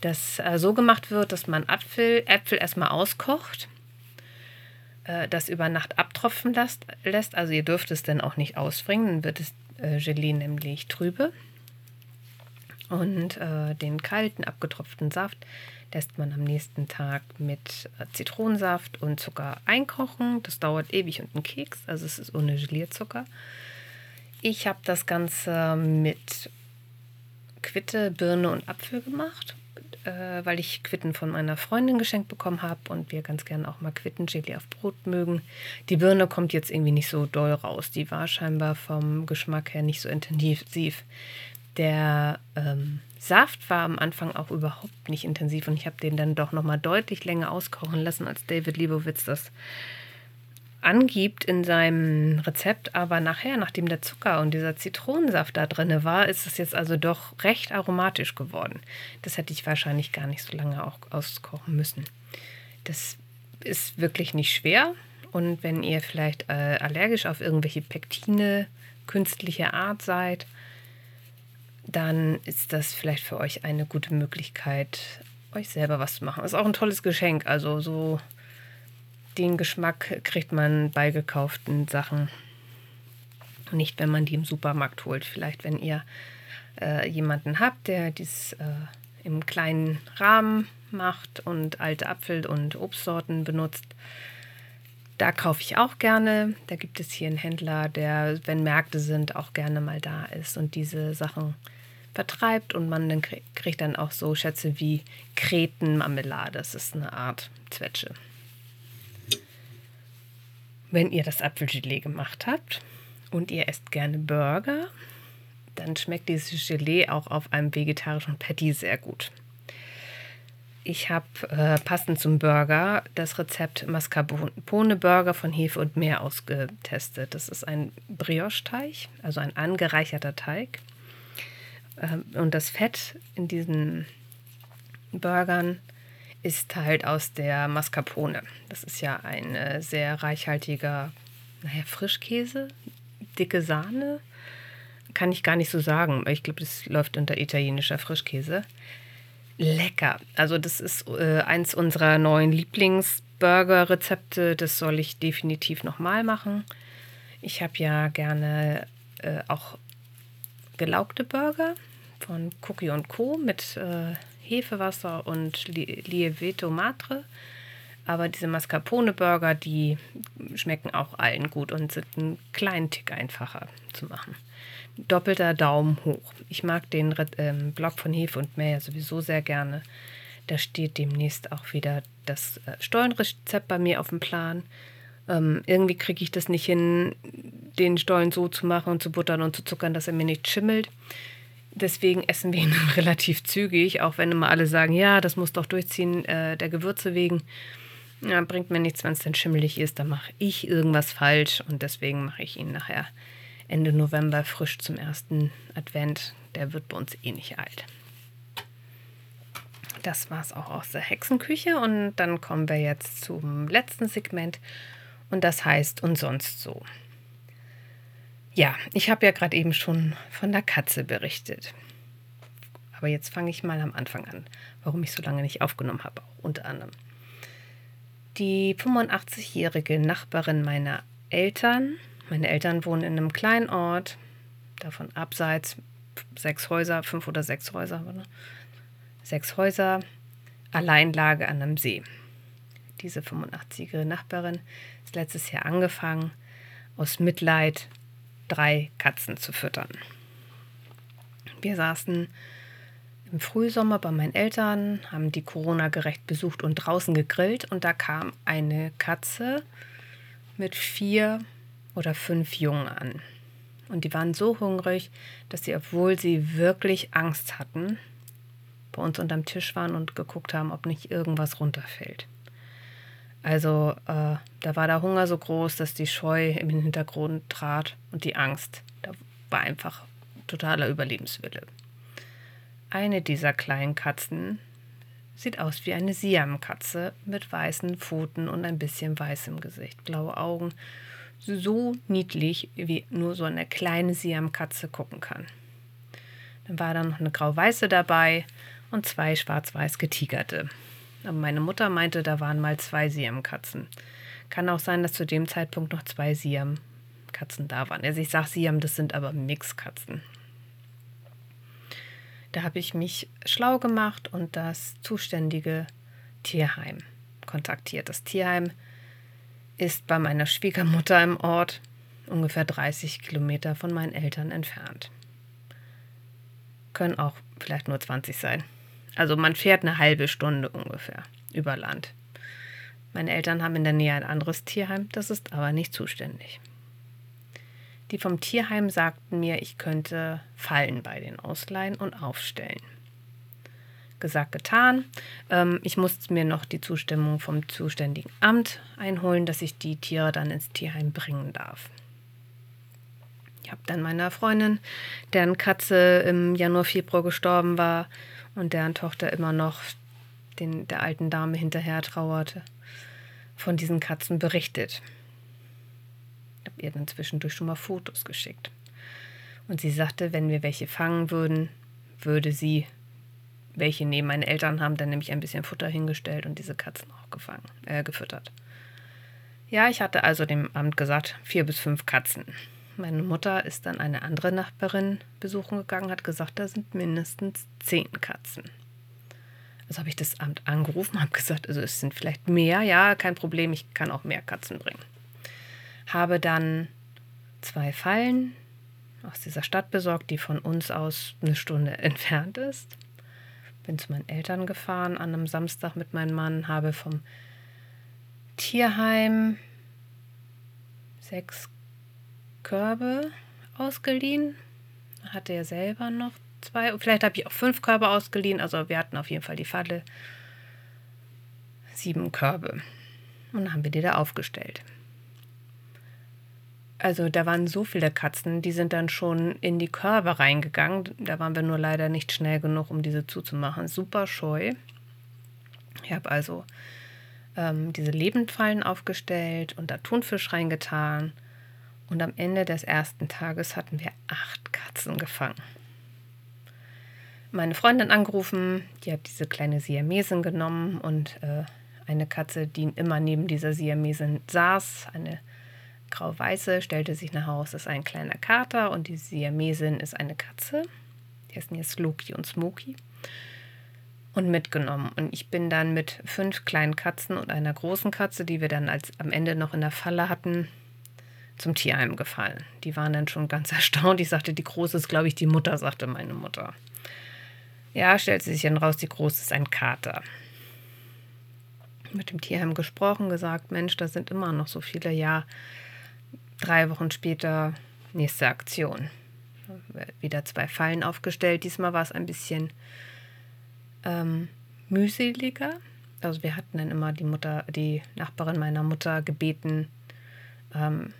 das äh, so gemacht wird, dass man Apfel, Äpfel erstmal auskocht, äh, das über Nacht abtropfen lässt, lässt. Also ihr dürft es dann auch nicht ausbringen, dann wird das äh, Gelee nämlich trübe. Und äh, den kalten, abgetropften Saft lässt man am nächsten Tag mit äh, Zitronensaft und Zucker einkochen. Das dauert ewig und ein Keks, also es ist ohne Gelierzucker. Ich habe das Ganze mit Quitte, Birne und Apfel gemacht, äh, weil ich Quitten von meiner Freundin geschenkt bekommen habe und wir ganz gerne auch mal Quittenchili auf Brot mögen. Die Birne kommt jetzt irgendwie nicht so doll raus. Die war scheinbar vom Geschmack her nicht so intensiv. Der ähm, Saft war am Anfang auch überhaupt nicht intensiv und ich habe den dann doch nochmal deutlich länger auskochen lassen, als David Liebowitz das angibt in seinem Rezept. Aber nachher, nachdem der Zucker und dieser Zitronensaft da drin war, ist es jetzt also doch recht aromatisch geworden. Das hätte ich wahrscheinlich gar nicht so lange auch auskochen müssen. Das ist wirklich nicht schwer. Und wenn ihr vielleicht äh, allergisch auf irgendwelche Pektine künstlicher Art seid, dann ist das vielleicht für euch eine gute Möglichkeit, euch selber was zu machen. Ist auch ein tolles Geschenk. Also so den Geschmack kriegt man bei gekauften Sachen nicht, wenn man die im Supermarkt holt. Vielleicht, wenn ihr äh, jemanden habt, der dies äh, im kleinen Rahmen macht und alte Apfel- und Obstsorten benutzt. Da kaufe ich auch gerne. Da gibt es hier einen Händler, der, wenn Märkte sind, auch gerne mal da ist und diese Sachen vertreibt und man dann kriegt dann auch so Schätze wie Kretenmarmelade. Das ist eine Art Zwetsche. Wenn ihr das Apfelgelee gemacht habt und ihr esst gerne Burger, dann schmeckt dieses Gelee auch auf einem vegetarischen Patty sehr gut. Ich habe äh, passend zum Burger das Rezept Mascarpone Burger von Hefe und Meer ausgetestet. Das ist ein Brioche-Teig, also ein angereicherter Teig. Ähm, und das Fett in diesen Burgern ist halt aus der Mascarpone. Das ist ja ein äh, sehr reichhaltiger, naja, Frischkäse, dicke Sahne. Kann ich gar nicht so sagen. Ich glaube, das läuft unter italienischer Frischkäse. Lecker. Also das ist äh, eins unserer neuen Lieblingsburger-Rezepte. Das soll ich definitiv nochmal machen. Ich habe ja gerne äh, auch gelaugte Burger von Cookie Co. mit äh, Hefewasser und Lieveto Matre. Aber diese Mascarpone-Burger, die schmecken auch allen gut und sind einen kleinen Tick einfacher zu machen. Doppelter Daumen hoch. Ich mag den ähm, Blog von Hefe und Meer sowieso sehr gerne. Da steht demnächst auch wieder das äh, Stollenrezept bei mir auf dem Plan. Ähm, irgendwie kriege ich das nicht hin, den Stollen so zu machen und zu buttern und zu zuckern, dass er mir nicht schimmelt. Deswegen essen wir ihn <laughs> relativ zügig, auch wenn immer alle sagen, ja, das muss doch durchziehen, äh, der Gewürze wegen. Ja, bringt mir nichts, wenn es dann schimmelig ist, dann mache ich irgendwas falsch und deswegen mache ich ihn nachher Ende November frisch zum ersten Advent. Der wird bei uns eh nicht alt. Das war es auch aus der Hexenküche und dann kommen wir jetzt zum letzten Segment und das heißt und sonst so. Ja, ich habe ja gerade eben schon von der Katze berichtet. Aber jetzt fange ich mal am Anfang an, warum ich so lange nicht aufgenommen habe, unter anderem. Die 85-jährige Nachbarin meiner Eltern, meine Eltern wohnen in einem kleinen Ort, davon abseits sechs Häuser, fünf oder sechs Häuser, ne? sechs Häuser, Alleinlage an einem See. Diese 85-jährige Nachbarin ist letztes Jahr angefangen, aus Mitleid drei Katzen zu füttern. Wir saßen im Frühsommer bei meinen Eltern, haben die Corona gerecht besucht und draußen gegrillt und da kam eine Katze mit vier oder fünf Jungen an. Und die waren so hungrig, dass sie, obwohl sie wirklich Angst hatten, bei uns unterm Tisch waren und geguckt haben, ob nicht irgendwas runterfällt. Also äh, da war der Hunger so groß, dass die Scheu im Hintergrund trat und die Angst. Da war einfach totaler Überlebenswille. Eine dieser kleinen Katzen sieht aus wie eine Siamkatze mit weißen Pfoten und ein bisschen weiß im Gesicht, blaue Augen. So niedlich, wie nur so eine kleine Siamkatze gucken kann. Dann war da noch eine grau-weiße dabei und zwei schwarz-weiß getigerte. Aber meine Mutter meinte, da waren mal zwei Siam-Katzen. Kann auch sein, dass zu dem Zeitpunkt noch zwei Siam-Katzen da waren. Also ich sage Siam, das sind aber Mixkatzen. Da habe ich mich schlau gemacht und das zuständige Tierheim kontaktiert. Das Tierheim ist bei meiner Schwiegermutter im Ort ungefähr 30 Kilometer von meinen Eltern entfernt. Können auch vielleicht nur 20 sein. Also man fährt eine halbe Stunde ungefähr über Land. Meine Eltern haben in der Nähe ein anderes Tierheim, das ist aber nicht zuständig. Die vom Tierheim sagten mir, ich könnte Fallen bei den ausleihen und aufstellen. gesagt, getan. Ähm, ich musste mir noch die Zustimmung vom zuständigen Amt einholen, dass ich die Tiere dann ins Tierheim bringen darf. Ich habe dann meiner Freundin, deren Katze im Januar, Februar gestorben war und deren Tochter immer noch den, der alten Dame hinterher trauerte, von diesen Katzen berichtet. Ich habe ihr dann zwischendurch schon mal Fotos geschickt. Und sie sagte, wenn wir welche fangen würden, würde sie welche neben meinen Eltern haben dann nämlich ein bisschen Futter hingestellt und diese Katzen auch gefangen, äh, gefüttert. Ja, ich hatte also dem Amt gesagt, vier bis fünf Katzen. Meine Mutter ist dann eine andere Nachbarin besuchen gegangen, hat gesagt, da sind mindestens zehn Katzen. Also habe ich das Amt angerufen, habe gesagt, also es sind vielleicht mehr, ja, kein Problem, ich kann auch mehr Katzen bringen. Habe dann zwei Fallen aus dieser Stadt besorgt, die von uns aus eine Stunde <laughs> entfernt ist. Bin zu meinen Eltern gefahren an einem Samstag mit meinem Mann, habe vom Tierheim sechs Körbe ausgeliehen. Hatte er selber noch zwei. Vielleicht habe ich auch fünf Körbe ausgeliehen. Also wir hatten auf jeden Fall die Falle. Sieben Körbe. Und dann haben wir die da aufgestellt. Also da waren so viele Katzen, die sind dann schon in die Körbe reingegangen. Da waren wir nur leider nicht schnell genug, um diese zuzumachen. Super scheu. Ich habe also ähm, diese Lebendfallen aufgestellt und da Thunfisch reingetan. Und am Ende des ersten Tages hatten wir acht Katzen gefangen. Meine Freundin angerufen, die hat diese kleine Siamesin genommen und äh, eine Katze, die immer neben dieser Siamesin saß, eine grau-weiße, stellte sich nach Hause, ist ein kleiner Kater und die Siamesin ist eine Katze. Die heißen jetzt Loki und Smokey. Und mitgenommen. Und ich bin dann mit fünf kleinen Katzen und einer großen Katze, die wir dann als am Ende noch in der Falle hatten, zum Tierheim gefallen. Die waren dann schon ganz <laughs> erstaunt. Ich sagte, die große ist, glaube ich, die Mutter, sagte meine Mutter. Ja, stellte sich dann raus, die große ist ein Kater. Mit dem Tierheim gesprochen, gesagt, Mensch, da sind immer noch so viele. Ja, Drei Wochen später nächste Aktion. Wieder zwei Fallen aufgestellt. Diesmal war es ein bisschen ähm, mühseliger. Also wir hatten dann immer die Mutter, die Nachbarin meiner Mutter gebeten, ähm,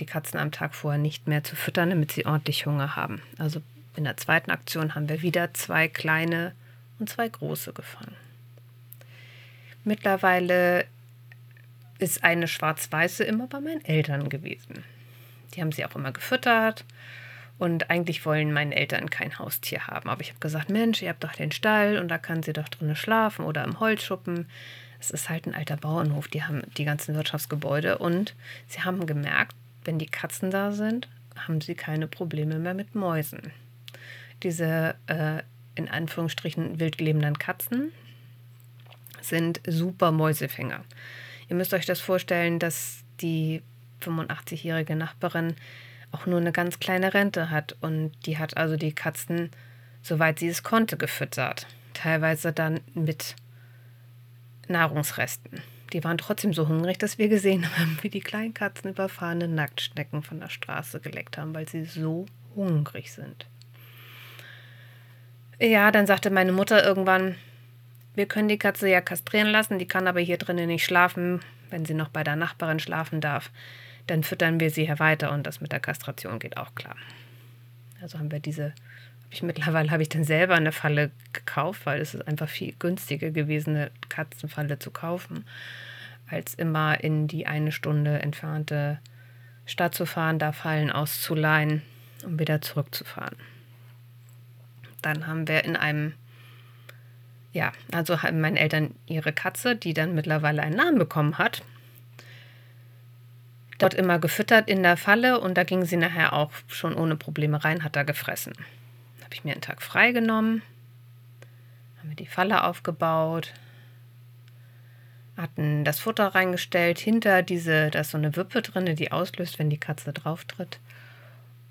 die Katzen am Tag vorher nicht mehr zu füttern, damit sie ordentlich Hunger haben. Also in der zweiten Aktion haben wir wieder zwei kleine und zwei große gefangen. Mittlerweile ist eine schwarz-weiße immer bei meinen Eltern gewesen. Die haben sie auch immer gefüttert. Und eigentlich wollen meine Eltern kein Haustier haben. Aber ich habe gesagt, Mensch, ihr habt doch den Stall und da kann sie doch drinnen schlafen oder im Holzschuppen. Es ist halt ein alter Bauernhof, die haben die ganzen Wirtschaftsgebäude und sie haben gemerkt, wenn die Katzen da sind, haben sie keine Probleme mehr mit Mäusen. Diese äh, in Anführungsstrichen wild lebenden Katzen sind super Mäusefänger. Ihr müsst euch das vorstellen, dass die 85-jährige Nachbarin auch nur eine ganz kleine Rente hat und die hat also die Katzen, soweit sie es konnte, gefüttert. Teilweise dann mit Nahrungsresten. Die waren trotzdem so hungrig, dass wir gesehen <laughs> haben, wie die kleinen Katzen überfahrene Nacktschnecken von der Straße geleckt haben, weil sie so hungrig sind. Ja, dann sagte meine Mutter irgendwann, wir können die Katze ja kastrieren lassen, die kann aber hier drinnen nicht schlafen, wenn sie noch bei der Nachbarin schlafen darf. Dann füttern wir sie hier weiter und das mit der Kastration geht auch klar. Also haben wir diese, ich mittlerweile habe ich dann selber eine Falle gekauft, weil es ist einfach viel günstiger gewesen, eine Katzenfalle zu kaufen, als immer in die eine Stunde entfernte Stadt zu fahren, da Fallen auszuleihen, um wieder zurückzufahren. Dann haben wir in einem ja, also haben meine Eltern ihre Katze, die dann mittlerweile einen Namen bekommen hat, dort immer gefüttert in der Falle und da ging sie nachher auch schon ohne Probleme rein, hat da gefressen. Habe ich mir einen Tag freigenommen, haben wir die Falle aufgebaut, hatten das Futter reingestellt, hinter diese, da ist so eine Wippe drin, die auslöst, wenn die Katze drauf tritt.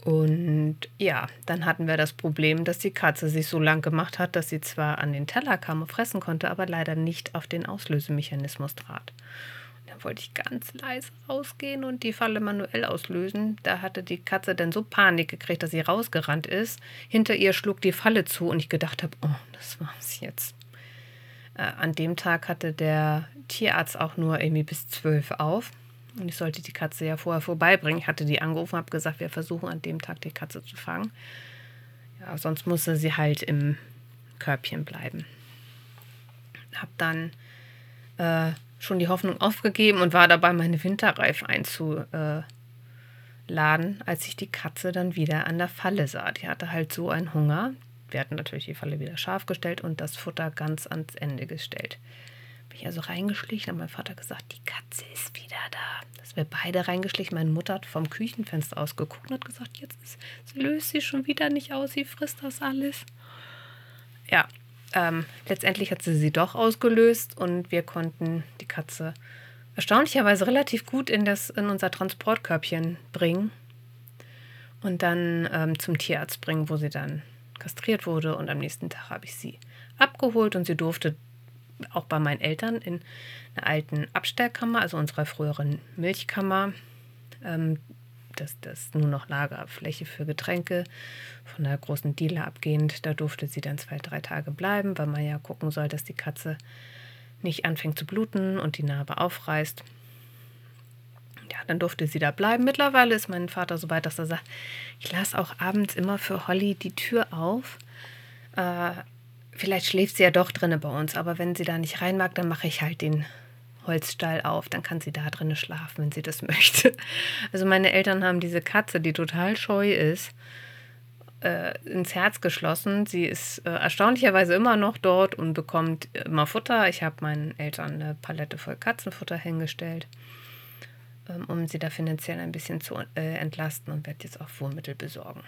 Und ja, dann hatten wir das Problem, dass die Katze sich so lang gemacht hat, dass sie zwar an den Teller kam und fressen konnte, aber leider nicht auf den Auslösemechanismus trat. Dann wollte ich ganz leise rausgehen und die Falle manuell auslösen. Da hatte die Katze dann so Panik gekriegt, dass sie rausgerannt ist. Hinter ihr schlug die Falle zu und ich gedacht habe, oh, das war's jetzt. Äh, an dem Tag hatte der Tierarzt auch nur irgendwie bis zwölf auf. Und ich sollte die Katze ja vorher vorbeibringen. Ich hatte die angerufen, habe gesagt, wir versuchen an dem Tag die Katze zu fangen. Ja, sonst musste sie halt im Körbchen bleiben. Habe dann äh, schon die Hoffnung aufgegeben und war dabei, meine Winterreife einzuladen, als ich die Katze dann wieder an der Falle sah. Die hatte halt so einen Hunger. Wir hatten natürlich die Falle wieder scharf gestellt und das Futter ganz ans Ende gestellt. Bin ich also reingeschlichen, hat mein Vater gesagt, die Katze ist wieder da. Dass wir beide reingeschlichen. Meine Mutter hat vom Küchenfenster aus geguckt und hat gesagt, jetzt ist, löst sie schon wieder nicht aus, sie frisst das alles. Ja, ähm, letztendlich hat sie sie doch ausgelöst und wir konnten die Katze erstaunlicherweise relativ gut in, das, in unser Transportkörbchen bringen und dann ähm, zum Tierarzt bringen, wo sie dann kastriert wurde. Und am nächsten Tag habe ich sie abgeholt und sie durfte auch bei meinen Eltern in einer alten Abstellkammer, also unserer früheren Milchkammer, ähm, das, das nur noch Lagerfläche für Getränke von der großen Diele abgehend. Da durfte sie dann zwei, drei Tage bleiben, weil man ja gucken soll, dass die Katze nicht anfängt zu bluten und die Narbe aufreißt. Ja, dann durfte sie da bleiben. Mittlerweile ist mein Vater so weit, dass er sagt, ich lasse auch abends immer für Holly die Tür auf. Äh, vielleicht schläft sie ja doch drinnen bei uns, aber wenn sie da nicht rein mag, dann mache ich halt den Holzstall auf, dann kann sie da drinnen schlafen, wenn sie das <laughs> möchte. Also meine Eltern haben diese Katze, die total scheu ist, äh, ins Herz geschlossen. Sie ist äh, erstaunlicherweise immer noch dort und bekommt immer Futter. Ich habe meinen Eltern eine Palette voll Katzenfutter hingestellt, ähm, um sie da finanziell ein bisschen zu äh, entlasten und werde jetzt auch Wohnmittel besorgen.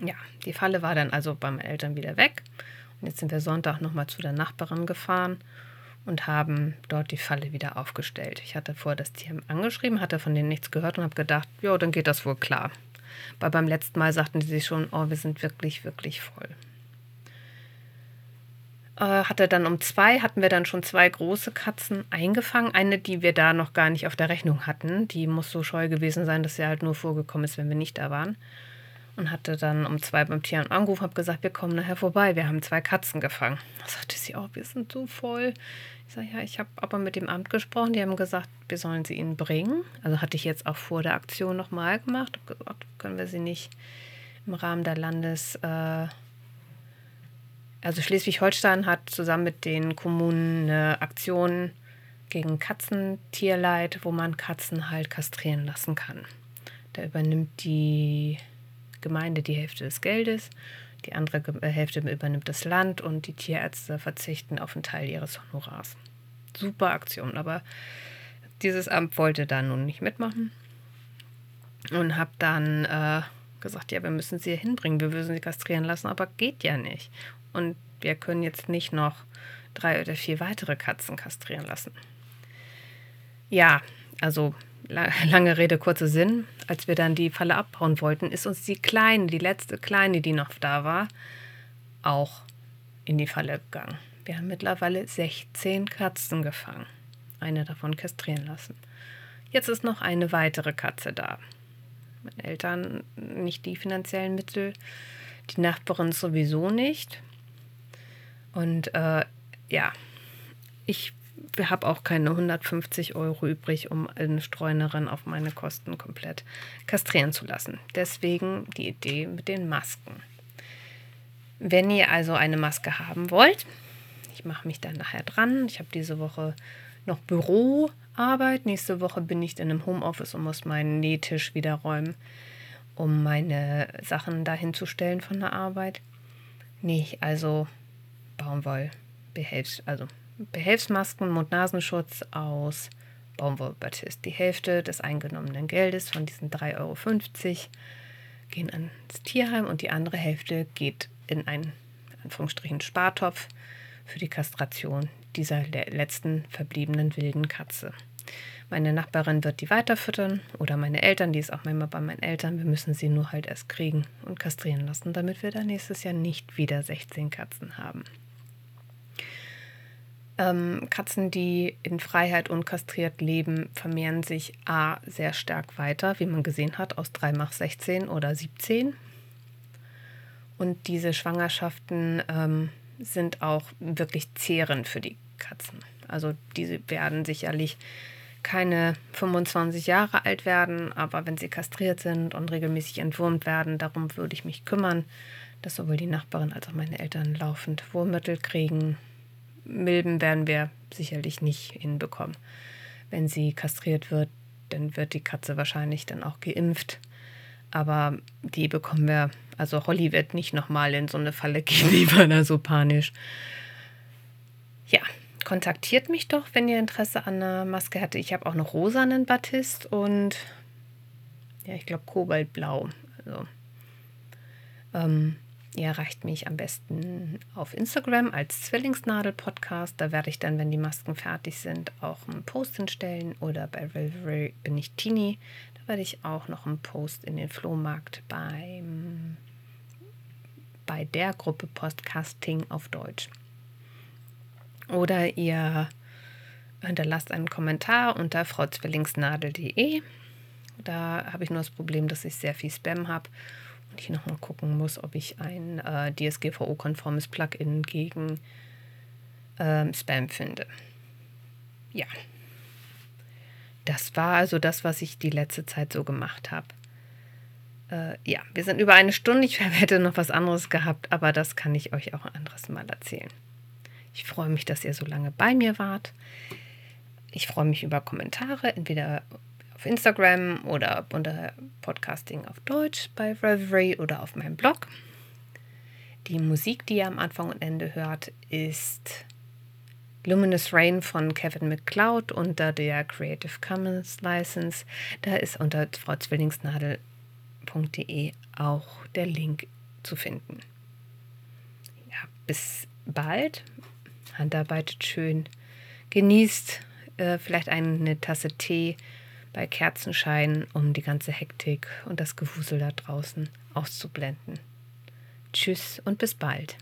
Ja, die Falle war dann also bei meinen Eltern wieder weg. Und jetzt sind wir Sonntag nochmal zu der Nachbarin gefahren und haben dort die Falle wieder aufgestellt. Ich hatte vorher das Tier angeschrieben, hatte von denen nichts gehört und habe gedacht, ja, dann geht das wohl klar. Weil beim letzten Mal sagten sie schon, oh, wir sind wirklich, wirklich voll. Äh, hatte dann um zwei, hatten wir dann schon zwei große Katzen eingefangen. Eine, die wir da noch gar nicht auf der Rechnung hatten. Die muss so scheu gewesen sein, dass sie halt nur vorgekommen ist, wenn wir nicht da waren und hatte dann um zwei beim Tierarzt angerufen, habe gesagt, wir kommen nachher vorbei, wir haben zwei Katzen gefangen. Da sagte sie, oh, wir sind so voll. Ich sage, ja, ich habe aber mit dem Amt gesprochen, die haben gesagt, wir sollen sie ihnen bringen. Also hatte ich jetzt auch vor der Aktion nochmal gemacht, habe gesagt, können wir sie nicht im Rahmen der Landes... Äh, also Schleswig-Holstein hat zusammen mit den Kommunen eine Aktion gegen Katzentierleid, wo man Katzen halt kastrieren lassen kann. Da übernimmt die Gemeinde die Hälfte des Geldes, die andere äh, Hälfte übernimmt das Land und die Tierärzte verzichten auf einen Teil ihres Honorars. Super Aktion, aber dieses Amt wollte da nun nicht mitmachen und habe dann äh, gesagt, ja, wir müssen sie hier hinbringen, wir würden sie kastrieren lassen, aber geht ja nicht. Und wir können jetzt nicht noch drei oder vier weitere Katzen kastrieren lassen. Ja, also lange Rede, kurzer Sinn. Als wir dann die Falle abbauen wollten, ist uns die Kleine, die letzte Kleine, die noch da war, auch in die Falle gegangen. Wir haben mittlerweile 16 Katzen gefangen. Eine davon kastrieren lassen. Jetzt ist noch eine weitere Katze da. Meine Eltern nicht die finanziellen Mittel, die Nachbarin sowieso nicht. Und äh, ja, ich habe auch keine 150 Euro übrig, um eine Streunerin auf meine Kosten komplett kastrieren zu lassen. Deswegen die Idee mit den Masken. Wenn ihr also eine Maske haben wollt, ich mache mich dann nachher dran. Ich habe diese Woche noch Büroarbeit. Nächste Woche bin ich in einem Homeoffice und muss meinen Nähtisch wieder räumen, um meine Sachen dahin zu stellen von der Arbeit. Nee, also Baumwoll, Behelfs, also Behelfsmasken, Mund-Nasenschutz aus Baumwollbatist. Die Hälfte des eingenommenen Geldes von diesen 3,50 Euro gehen ans Tierheim und die andere Hälfte geht in einen Anführungsstrichen Spartopf für die Kastration dieser letzten verbliebenen wilden Katze. Meine Nachbarin wird die weiterfüttern oder meine Eltern, die ist auch manchmal bei meinen Eltern. Wir müssen sie nur halt erst kriegen und kastrieren lassen, damit wir dann nächstes Jahr nicht wieder 16 Katzen haben. Ähm, Katzen, die in Freiheit unkastriert leben, vermehren sich A sehr stark weiter, wie man gesehen hat, aus 3 nach 16 oder 17. Und diese Schwangerschaften ähm, sind auch wirklich zehrend für die Katzen. Also diese werden sicherlich keine 25 Jahre alt werden, aber wenn sie kastriert sind und regelmäßig entwurmt werden, darum würde ich mich kümmern, dass sowohl die Nachbarin als auch meine Eltern laufend Wurmmittel kriegen. Milben werden wir sicherlich nicht hinbekommen. Wenn sie kastriert wird, dann wird die Katze wahrscheinlich dann auch geimpft. Aber die bekommen wir, also Holly wird nicht nochmal in so eine Falle gehen, <laughs> die war da so panisch. Ja, kontaktiert mich doch, wenn ihr Interesse an einer Maske hattet. Ich habe auch noch rosanen Batist und ja, ich glaube Kobaltblau. Also, ähm, ihr erreicht mich am besten auf Instagram als Zwillingsnadel-Podcast. Da werde ich dann, wenn die Masken fertig sind, auch einen Post hinstellen. Oder bei Ravelry bin ich Tini. Da werde ich auch noch einen Post in den Flohmarkt beim, bei der Gruppe Podcasting auf Deutsch. Oder ihr hinterlasst einen Kommentar unter frauzwillingsnadel.de. Da habe ich nur das Problem, dass ich sehr viel Spam habe ich nochmal gucken muss, ob ich ein äh, DSGVO-konformes Plugin gegen ähm, Spam finde. Ja. Das war also das, was ich die letzte Zeit so gemacht habe. Äh, ja, wir sind über eine Stunde. Ich <laughs> hätte noch was anderes gehabt, aber das kann ich euch auch ein anderes Mal erzählen. Ich freue mich, dass ihr so lange bei mir wart. Ich freue mich über Kommentare, entweder auf Instagram oder unter Podcasting auf Deutsch bei Reverie oder auf meinem Blog. Die Musik, die ihr am Anfang und Ende hört, ist Luminous Rain von Kevin McCloud unter der Creative Commons License. Da ist unter frauzwillingsnadel.de auch der Link zu finden. Ja, bis bald. Handarbeitet schön. Genießt äh, vielleicht eine Tasse Tee bei Kerzenschein, um die ganze Hektik und das Gewusel da draußen auszublenden. Tschüss und bis bald.